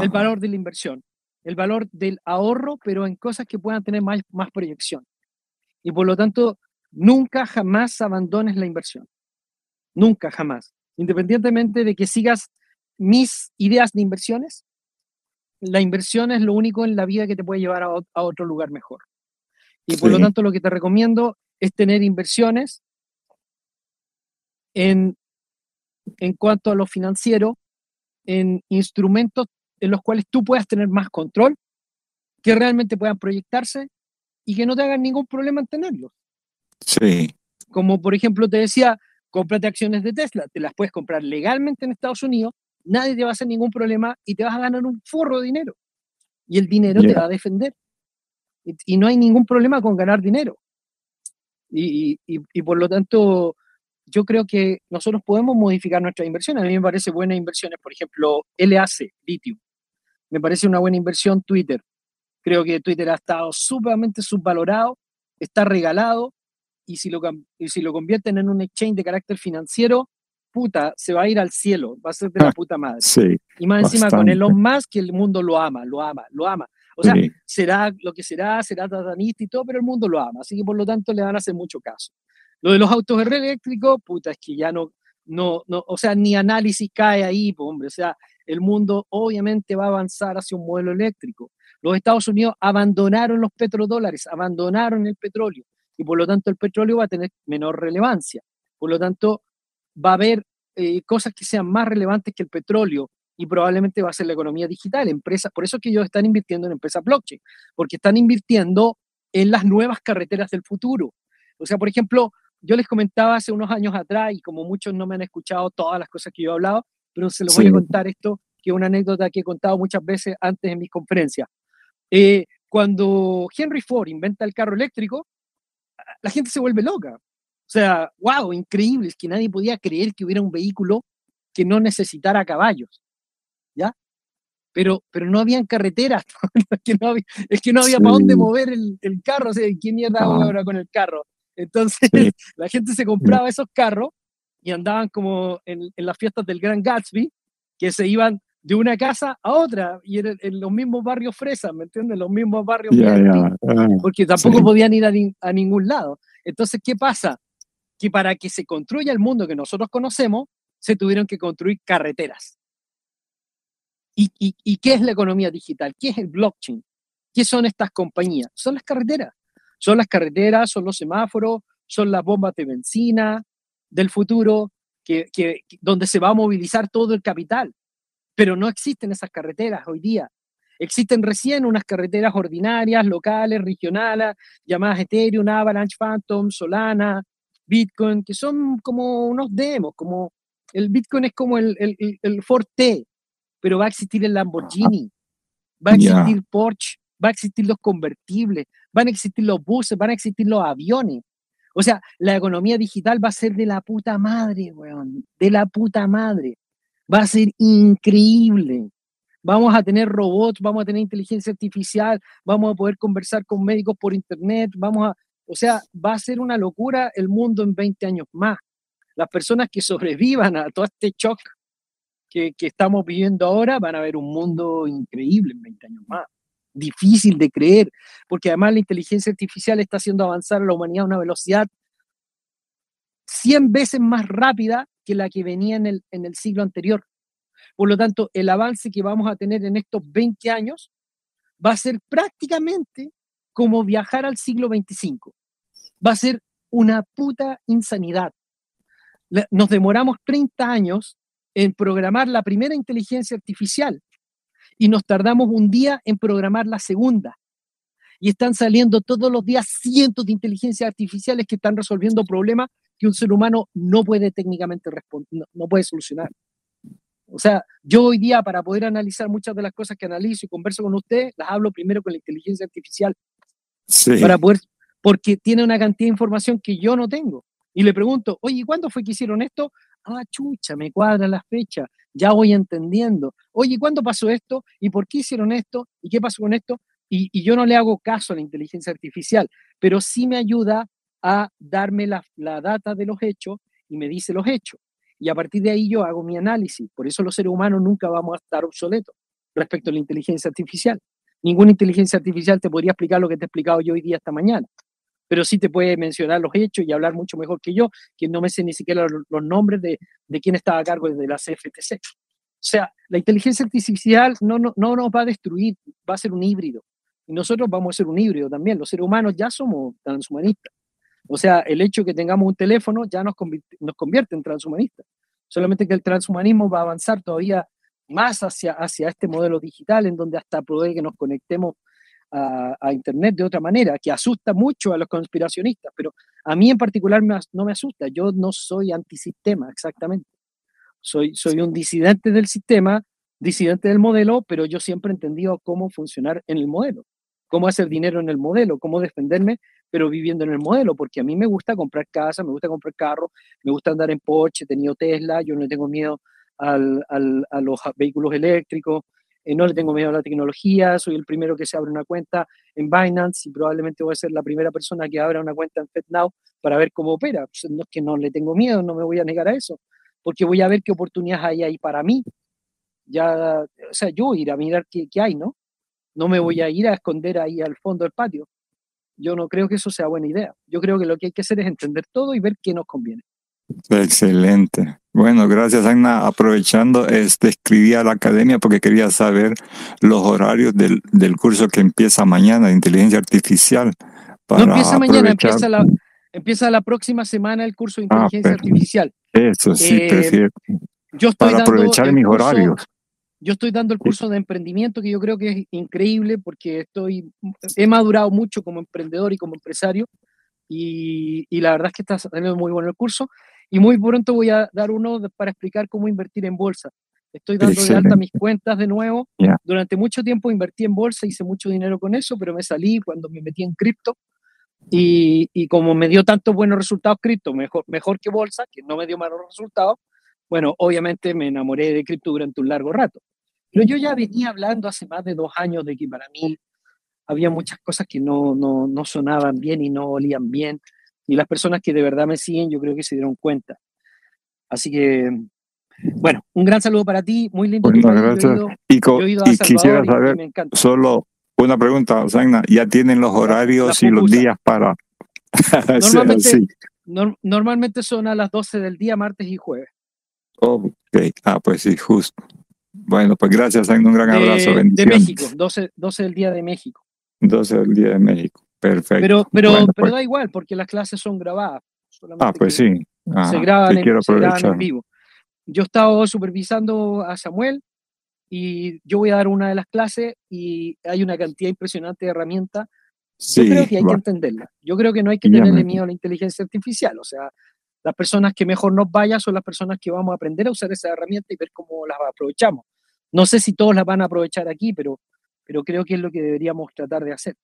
El valor de la inversión. El valor del ahorro, pero en cosas que puedan tener más, más proyección. Y por lo tanto, nunca jamás abandones la inversión. Nunca jamás. Independientemente de que sigas mis ideas de inversiones, la inversión es lo único en la vida que te puede llevar a otro lugar mejor. Y por lo tanto lo que te recomiendo es tener inversiones en, en cuanto a lo financiero, en instrumentos en los cuales tú puedas tener más control, que realmente puedan proyectarse y que no te hagan ningún problema en tenerlos. Sí. Como por ejemplo te decía, cómprate acciones de Tesla, te las puedes comprar legalmente en Estados Unidos, nadie te va a hacer ningún problema y te vas a ganar un forro de dinero. Y el dinero te va a defender y, no hay ningún problema con ganar dinero. Y, por lo tanto, yo creo que nosotros podemos modificar nuestras inversiones. A mí me parece buenas inversiones, por ejemplo, LAC, litio. Me parece una buena inversión Twitter. Creo que Twitter ha estado sumamente subvalorado, está regalado, y si lo, y si lo convierten en un exchange de carácter financiero, puta, se va a ir al cielo, va a ser de la puta madre. Sí, y más encima con Elon Musk, que el mundo lo ama, lo ama, lo ama. O sea, será lo que será, será satanista y todo, pero el mundo lo ama, así que por lo tanto le van a hacer mucho caso. Lo de los autos eléctricos, puta, es que ya no, no, no, o sea, ni análisis cae ahí, hombre, o sea, el mundo obviamente va a avanzar hacia un modelo eléctrico. Los Estados Unidos abandonaron los petrodólares, abandonaron el petróleo, y por lo tanto el petróleo va a tener menor relevancia. Por lo tanto, va a haber eh, cosas que sean más relevantes que el petróleo y probablemente va a ser la economía digital. Empresas, por eso es que ellos están invirtiendo en empresas blockchain, porque están invirtiendo en las nuevas carreteras del futuro. O sea, por ejemplo, yo les comentaba hace unos años atrás, y como muchos no me han escuchado todas las cosas que yo he hablado, pero se los voy a contar esto, que es una anécdota que he contado muchas veces antes en mis conferencias. Eh, cuando Henry Ford inventa el carro eléctrico, la gente se vuelve loca. O sea, wow, increíble, es que nadie podía creer que hubiera un vehículo que no necesitara caballos. ¿ya? Pero, pero no habían carreteras, es que no había, es que no había para dónde mover el, el carro, o sea, ¿quién mierda ah. ahora con el carro? Entonces la gente se compraba esos carros y andaban como en, en, las fiestas del Gran Gatsby, que se iban de una casa a otra y en, en los mismos barrios fresas, ¿me entiendes? Los mismos barrios ah, porque tampoco podían ir a, a, ningún lado. Entonces, ¿qué pasa? Que para que se construya el mundo que nosotros conocemos, se tuvieron que construir carreteras. ¿Y, qué es la economía digital? ¿Qué es el blockchain? ¿Qué son estas compañías? Son las carreteras. Son las carreteras, son los semáforos, son las bombas de benzina del futuro, que, donde se va a movilizar todo el capital. Pero no existen esas carreteras hoy día. Existen recién unas carreteras ordinarias, locales, regionales, llamadas Ethereum, Avalanche, Phantom, Solana, Bitcoin, que son como unos demos, como el Bitcoin es como el, el, el Forte, pero va a existir el Lamborghini, va a existir Porsche, va a existir los convertibles, van a existir los buses, van a existir los aviones. O sea, la economía digital va a ser de la puta madre, weón, de la puta madre. Va a ser increíble. Vamos a tener robots, vamos a tener inteligencia artificial, vamos a poder conversar con médicos por internet, vamos a, o sea, va a ser una locura el mundo en 20 años más. Las personas que sobrevivan a todo este shock que, estamos viviendo ahora, van a ver un mundo increíble en 20 años más. Difícil de creer, porque además la inteligencia artificial está haciendo avanzar a la humanidad a una velocidad 100 veces más rápida que la que venía en el, en el siglo anterior. Por lo tanto, el avance que vamos a tener en estos 20 años va a ser prácticamente como viajar al siglo 25. Va a ser una puta insanidad. Nos demoramos 30 años en programar la primera inteligencia artificial y nos tardamos un día en programar la segunda. Y están saliendo todos los días cientos de inteligencias artificiales que están resolviendo problemas que un ser humano no puede técnicamente responder, no, puede solucionar. O sea, yo hoy día para poder analizar muchas de las cosas que analizo y converso con usted, las hablo primero con la inteligencia artificial. Sí. Para poder, porque tiene una cantidad de información que yo no tengo. Y le pregunto, oye, ¿cuándo fue que hicieron esto? ah, chucha, me cuadra la fecha, ya voy entendiendo. Oye, ¿cuándo pasó esto? ¿Y por qué hicieron esto? ¿Y qué pasó con esto? Y, yo no le hago caso a la inteligencia artificial, pero sí me ayuda a darme la, la data de los hechos y me dice los hechos. Y a partir de ahí yo hago mi análisis. Por eso los seres humanos nunca vamos a estar obsoletos respecto a la inteligencia artificial. Ninguna inteligencia artificial te podría explicar lo que te he explicado yo hoy día esta mañana, pero sí te puede mencionar los hechos y hablar mucho mejor que yo, que no me sé ni siquiera los, nombres de, de quién estaba a cargo de la CFTC. O sea, la inteligencia artificial no, no, no nos va a destruir, va a ser un híbrido. Y nosotros vamos a ser un híbrido también. Los seres humanos ya somos transhumanistas. O sea, el hecho de que tengamos un teléfono ya nos convierte, nos convierte en transhumanistas. Solamente que el transhumanismo va a avanzar todavía más hacia, hacia este modelo digital, en donde hasta puede que nos conectemos a, a, Internet de otra manera, que asusta mucho a los conspiracionistas, pero a mí en particular me, no me asusta. Yo no soy antisistema, exactamente. Soy, soy un disidente del sistema, disidente del modelo, pero yo siempre he entendido cómo funcionar en el modelo, cómo hacer dinero en el modelo, cómo defenderme, pero viviendo en el modelo, porque a mí me gusta comprar casa, me gusta comprar carro, me gusta andar en Porsche, he tenido Tesla, yo no tengo miedo al, al, a los vehículos eléctricos, eh, no le tengo miedo a la tecnología, soy el primero que se abre una cuenta en Binance y probablemente voy a ser la primera persona que abra una cuenta en FedNow para ver cómo opera. Pues, no es que no le tengo miedo, no me voy a negar a eso, porque voy a ver qué oportunidades hay ahí para mí. Ya, o sea, yo ir a mirar qué, qué hay, ¿no? No me voy a ir a esconder ahí al fondo del patio. Yo no creo que eso sea buena idea. Yo creo que lo que hay que hacer es entender todo y ver qué nos conviene. Excelente. Bueno, gracias Ana. Aprovechando, este, escribí a la academia porque quería saber los horarios del, del curso que empieza mañana de inteligencia artificial. no empieza mañana, empieza la, empieza la próxima semana el curso de ah, inteligencia artificial. Eso sí, eh, prefiero. Yo estoy Para aprovechar mis horarios. Yo estoy dando el curso de emprendimiento que yo creo que es increíble porque estoy, he madurado mucho como emprendedor y como empresario y, y la verdad es que está saliendo muy bueno el curso. Y muy pronto voy a dar uno para explicar cómo invertir en bolsa. Estoy dando de alta mis cuentas de nuevo. Durante mucho tiempo invertí en bolsa, hice mucho dinero con eso, pero me salí cuando me metí en cripto. Y, y, como me dio tantos buenos resultados cripto, mejor, mejor que bolsa, que no me dio malos resultados, bueno, obviamente me enamoré de cripto durante un largo rato. Pero yo ya venía hablando hace más de dos años de que para mí había muchas cosas que no, no, no sonaban bien y no olían bien. Y las personas que de verdad me siguen, yo creo que se dieron cuenta. Así que, bueno, un gran saludo para ti, muy lindo. gracias. y, quisiera saber, solo una pregunta, Zagna, ¿ya tienen los horarios y los días para...? Normalmente, normalmente son a las 12 del día, martes y jueves. Ok, ah, pues sí, justo. Bueno, pues gracias, un gran abrazo. De México, 12, 12 del día de México. 12 del día de México. Perfecto. Pero, pero, pero pues da igual, porque las clases son grabadas. Ah, pues sí. se, graban en, vivo. Yo he estado supervisando a Samuel y yo voy a dar una de las clases y hay una cantidad impresionante de herramientas. yo creo que hay que entenderla. Yo creo que no hay que tenerle miedo a la inteligencia artificial. O sea, las personas que mejor nos vayan son las personas que vamos a aprender a usar esa herramienta y ver cómo las aprovechamos. No sé si todos las van a aprovechar aquí, pero, pero creo que es lo que deberíamos tratar de hacer.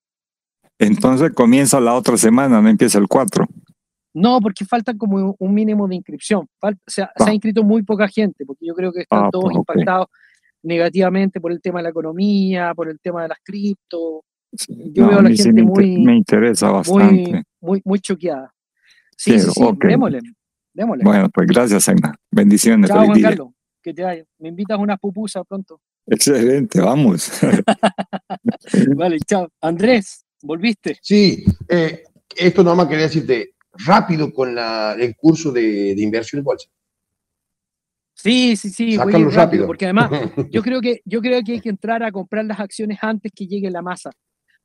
Entonces comienza la otra semana, no empieza el 4. No, porque falta como un mínimo de inscripción. o sea, se ha ah. inscrito muy poca gente, porque yo creo que están ah, todos pues, impactados negativamente por el tema de la economía, por el tema de las cripto. Yo veo a la gente muy. Me interesa bastante. Muy, muy, choqueada. Sí, sí, sí, démosle, démosle. Bueno, pues gracias, Agna. Bendiciones. Chao, Juan Carlos. Que te vaya. Me invitas a una pupusa pronto. Excelente, vamos. vale, chao. Andrés. ¿Volviste? Sí, eh, esto nomás quería decirte, rápido con la, el curso de, de inversión en bolsa. Sí, sí, sí, voy rápido, rápido, porque además yo creo, que, yo creo que hay que entrar a comprar las acciones antes que llegue la masa,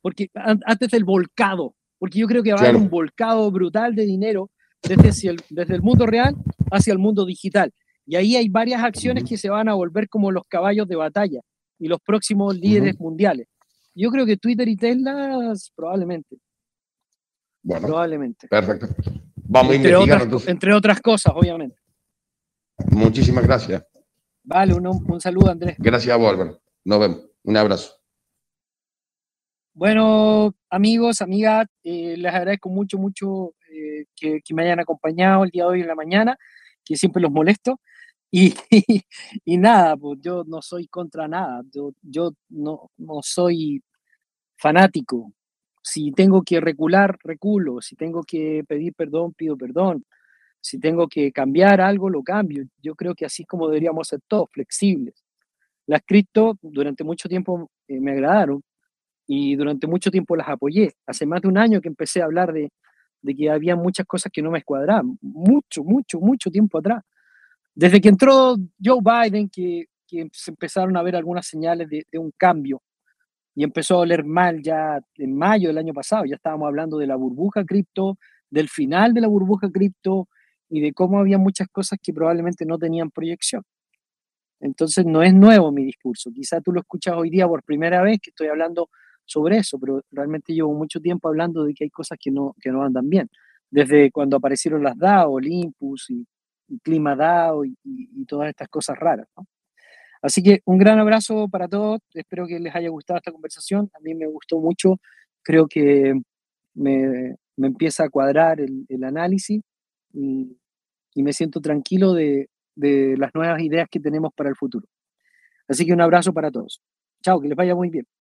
porque antes del volcado, porque yo creo que va a haber un volcado brutal de dinero desde, el, desde el mundo real hacia el mundo digital. Y ahí hay varias acciones que se van a volver como los caballos de batalla y los próximos líderes mundiales. Yo creo que Twitter y Tesla probablemente. Bueno, probablemente. Perfecto. Vamos entre a investigar. Otras, entre otras cosas, obviamente. Muchísimas gracias. Vale, un, un saludo, Andrés. Gracias a vos, Nos vemos. Un abrazo. Bueno, amigos, amigas, eh, les agradezco mucho, mucho eh, que, me hayan acompañado el día de hoy en la mañana, que siempre los molesto. Y, y, nada, pues yo no soy contra nada, yo, yo no, no soy fanático. Si tengo que recular, reculo. Si tengo que pedir perdón, pido perdón. Si tengo que cambiar algo, lo cambio. Yo creo que así como deberíamos ser todos, flexibles. Las cripto durante mucho tiempo eh, me agradaron y durante mucho tiempo las apoyé. Hace más de un año que empecé a hablar de, de que había muchas cosas que no me escuadraban. Mucho, mucho, mucho tiempo atrás. Desde que entró Joe Biden, que, que se empezaron a ver algunas señales de, de un cambio y empezó a oler mal ya en mayo del año pasado. Ya estábamos hablando de la burbuja cripto, del final de la burbuja cripto y de cómo había muchas cosas que probablemente no tenían proyección. Entonces no es nuevo mi discurso. Quizá tú lo escuchas hoy día por primera vez que estoy hablando sobre eso, pero realmente llevo mucho tiempo hablando de que hay cosas que no, que no andan bien. Desde cuando aparecieron las DAO, Olympus y, y Clima DAO y, y, todas estas cosas raras. ¿no? Así que un gran abrazo para todos. Espero que les haya gustado esta conversación. A mí me gustó mucho. Creo que me, me empieza a cuadrar el, el análisis y, y, me siento tranquilo de, de las nuevas ideas que tenemos para el futuro. Así que un abrazo para todos. Chao, que les vaya muy bien.